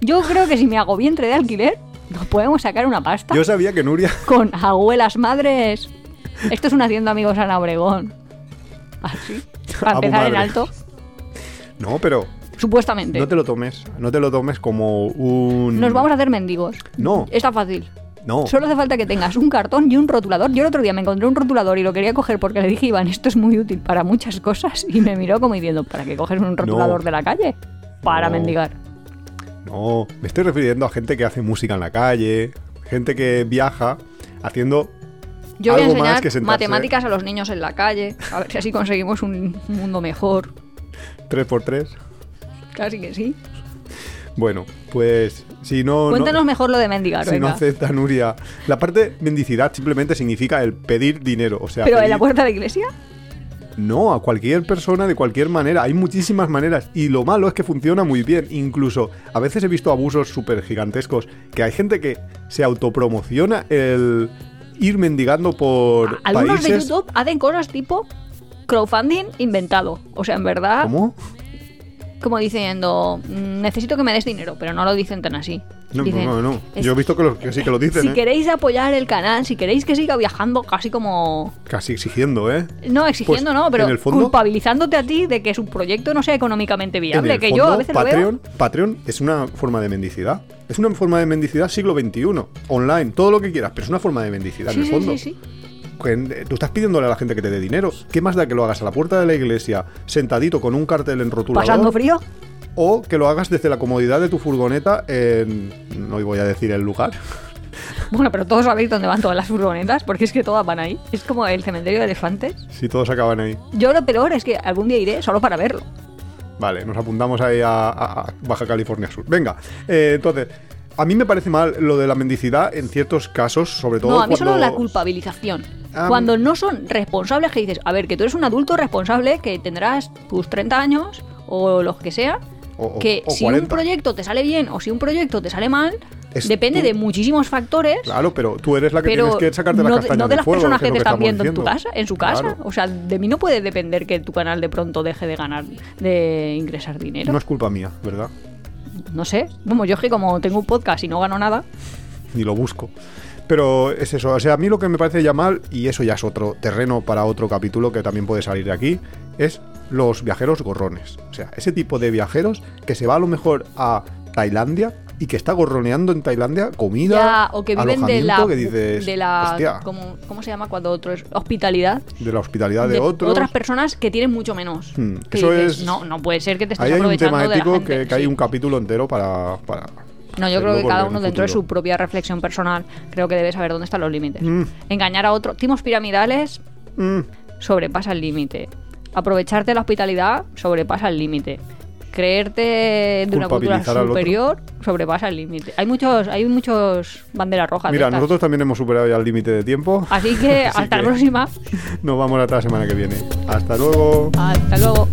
Yo creo que si me hago vientre de alquiler, nos podemos sacar una pasta yo sabía que Nuria... con abuelas madres. Esto es un haciendo amigos Ana Obregón. Así. Para empezar en alto, No, pero supuestamente. no te lo tomes, no te lo tomes como un... Nos vamos a hacer mendigos. No. Está fácil. No. Solo hace falta que tengas un cartón y un rotulador. Yo el otro día me encontré un rotulador y lo quería coger porque le dije, Iván, esto es muy útil para muchas cosas. Y me miró como diciendo, ¿para qué coges un rotulador de la calle? Para No. mendigar. No, me estoy refiriendo a gente que hace música en la calle, gente que viaja haciendo Yo voy a enseñar que matemáticas a los niños en la calle. A ver si así conseguimos un mundo mejor. 3x3. Casi que sí. Bueno, pues si no... no- Cuéntanos mejor lo de mendigar, si no acepta Nuria. La parte mendicidad simplemente significa el pedir dinero. O sea, Pero en pedir- la puerta de la iglesia. No, a cualquier persona de cualquier manera. Hay muchísimas maneras. Y lo malo es que funciona muy bien. Incluso a veces he visto abusos súper gigantescos. Que hay gente que se autopromociona el ir mendigando por Algunos de. YouTube hacen cosas tipo crowdfunding inventado. O sea, en verdad, ¿Cómo? Como diciendo, "Mm, necesito que me des dinero, pero no lo dicen tan así. No, Dicen, no, no. Yo he visto que, lo- que sí que lo dicen, si ¿eh? queréis apoyar el canal, si queréis que siga viajando, casi como... Casi exigiendo, ¿eh? No, exigiendo Pues, no, pero en el fondo- culpabilizándote a ti de que su proyecto no sea económicamente En viable, el que fondo, yo a veces lo Patreon, veo. Patreon es una forma de mendicidad. Es una forma de mendicidad siglo XXI. Online, todo lo que quieras, pero es una forma de mendicidad Sí, en el sí, fondo. sí, sí. Eh, Tú estás pidiéndole a la gente que te dé dinero. ¿Qué más da que lo hagas a la puerta de la iglesia, sentadito con un cartel en rotulador? Pasando frío. O que lo hagas desde la comodidad de tu furgoneta en... No voy a decir el lugar. Bueno, pero todos sabéis dónde van todas las furgonetas, porque es que todas van ahí. Es como el cementerio de elefantes. Si todos acaban ahí. Yo lo peor es que algún día iré solo para verlo. Vale, nos apuntamos ahí a, a- a Baja California Sur. Venga, eh, entonces, a mí me parece mal lo de la mendicidad en ciertos casos, sobre todo No, a mí cuando... solo la culpabilización. Ah, Cuando no son responsables, que dices, a ver, que tú eres un adulto responsable, que tendrás tus 30 años o los que sea, O- que o si un 40. proyecto te sale bien o si un proyecto te sale mal, Es depende tú- de muchísimos factores. Claro, pero tú eres la que tienes que sacarte no, las de- castañas no de del las fuego, personas que te están viendo en tu casa, en su casa. Claro. O sea, de mí no puede depender que tu canal de pronto deje de ganar, de ingresar dinero. No es culpa mía, ¿verdad? No sé. Vamos, yo es que como tengo un podcast y no gano nada, Ni lo busco. Pero es eso, o sea, a mí lo que me parece ya mal, y eso ya es otro terreno para otro capítulo que también puede salir de aquí, es los viajeros gorrones. O sea, ese tipo de viajeros que se va a lo mejor a Tailandia y que está gorroneando en Tailandia comida, ya, o que viven de la, que dices, de la hostia, ¿cómo, cómo se llama cuando otro es hospitalidad? de la hospitalidad de, otros. otras personas que tienen mucho menos. Hmm, Que eso dices, es- no, no puede ser que te estés Ahí hay un aprovechando tema de la ético gente. que, que hay un capítulo entero para... para No, yo creo que cada uno un dentro de su propia reflexión personal creo que debe saber dónde están los límites. Mm. Engañar a otro, timos piramidales Mm, sobrepasa el límite. Aprovecharte de la hospitalidad sobrepasa el límite. Creerte de una cultura superior sobrepasa el límite. Hay muchos, hay muchos banderas rojas. Mira, nosotros también hemos superado ya el límite de tiempo. Así que Así hasta que- la próxima. Nos vamos hasta la semana que viene. Hasta luego. Hasta luego.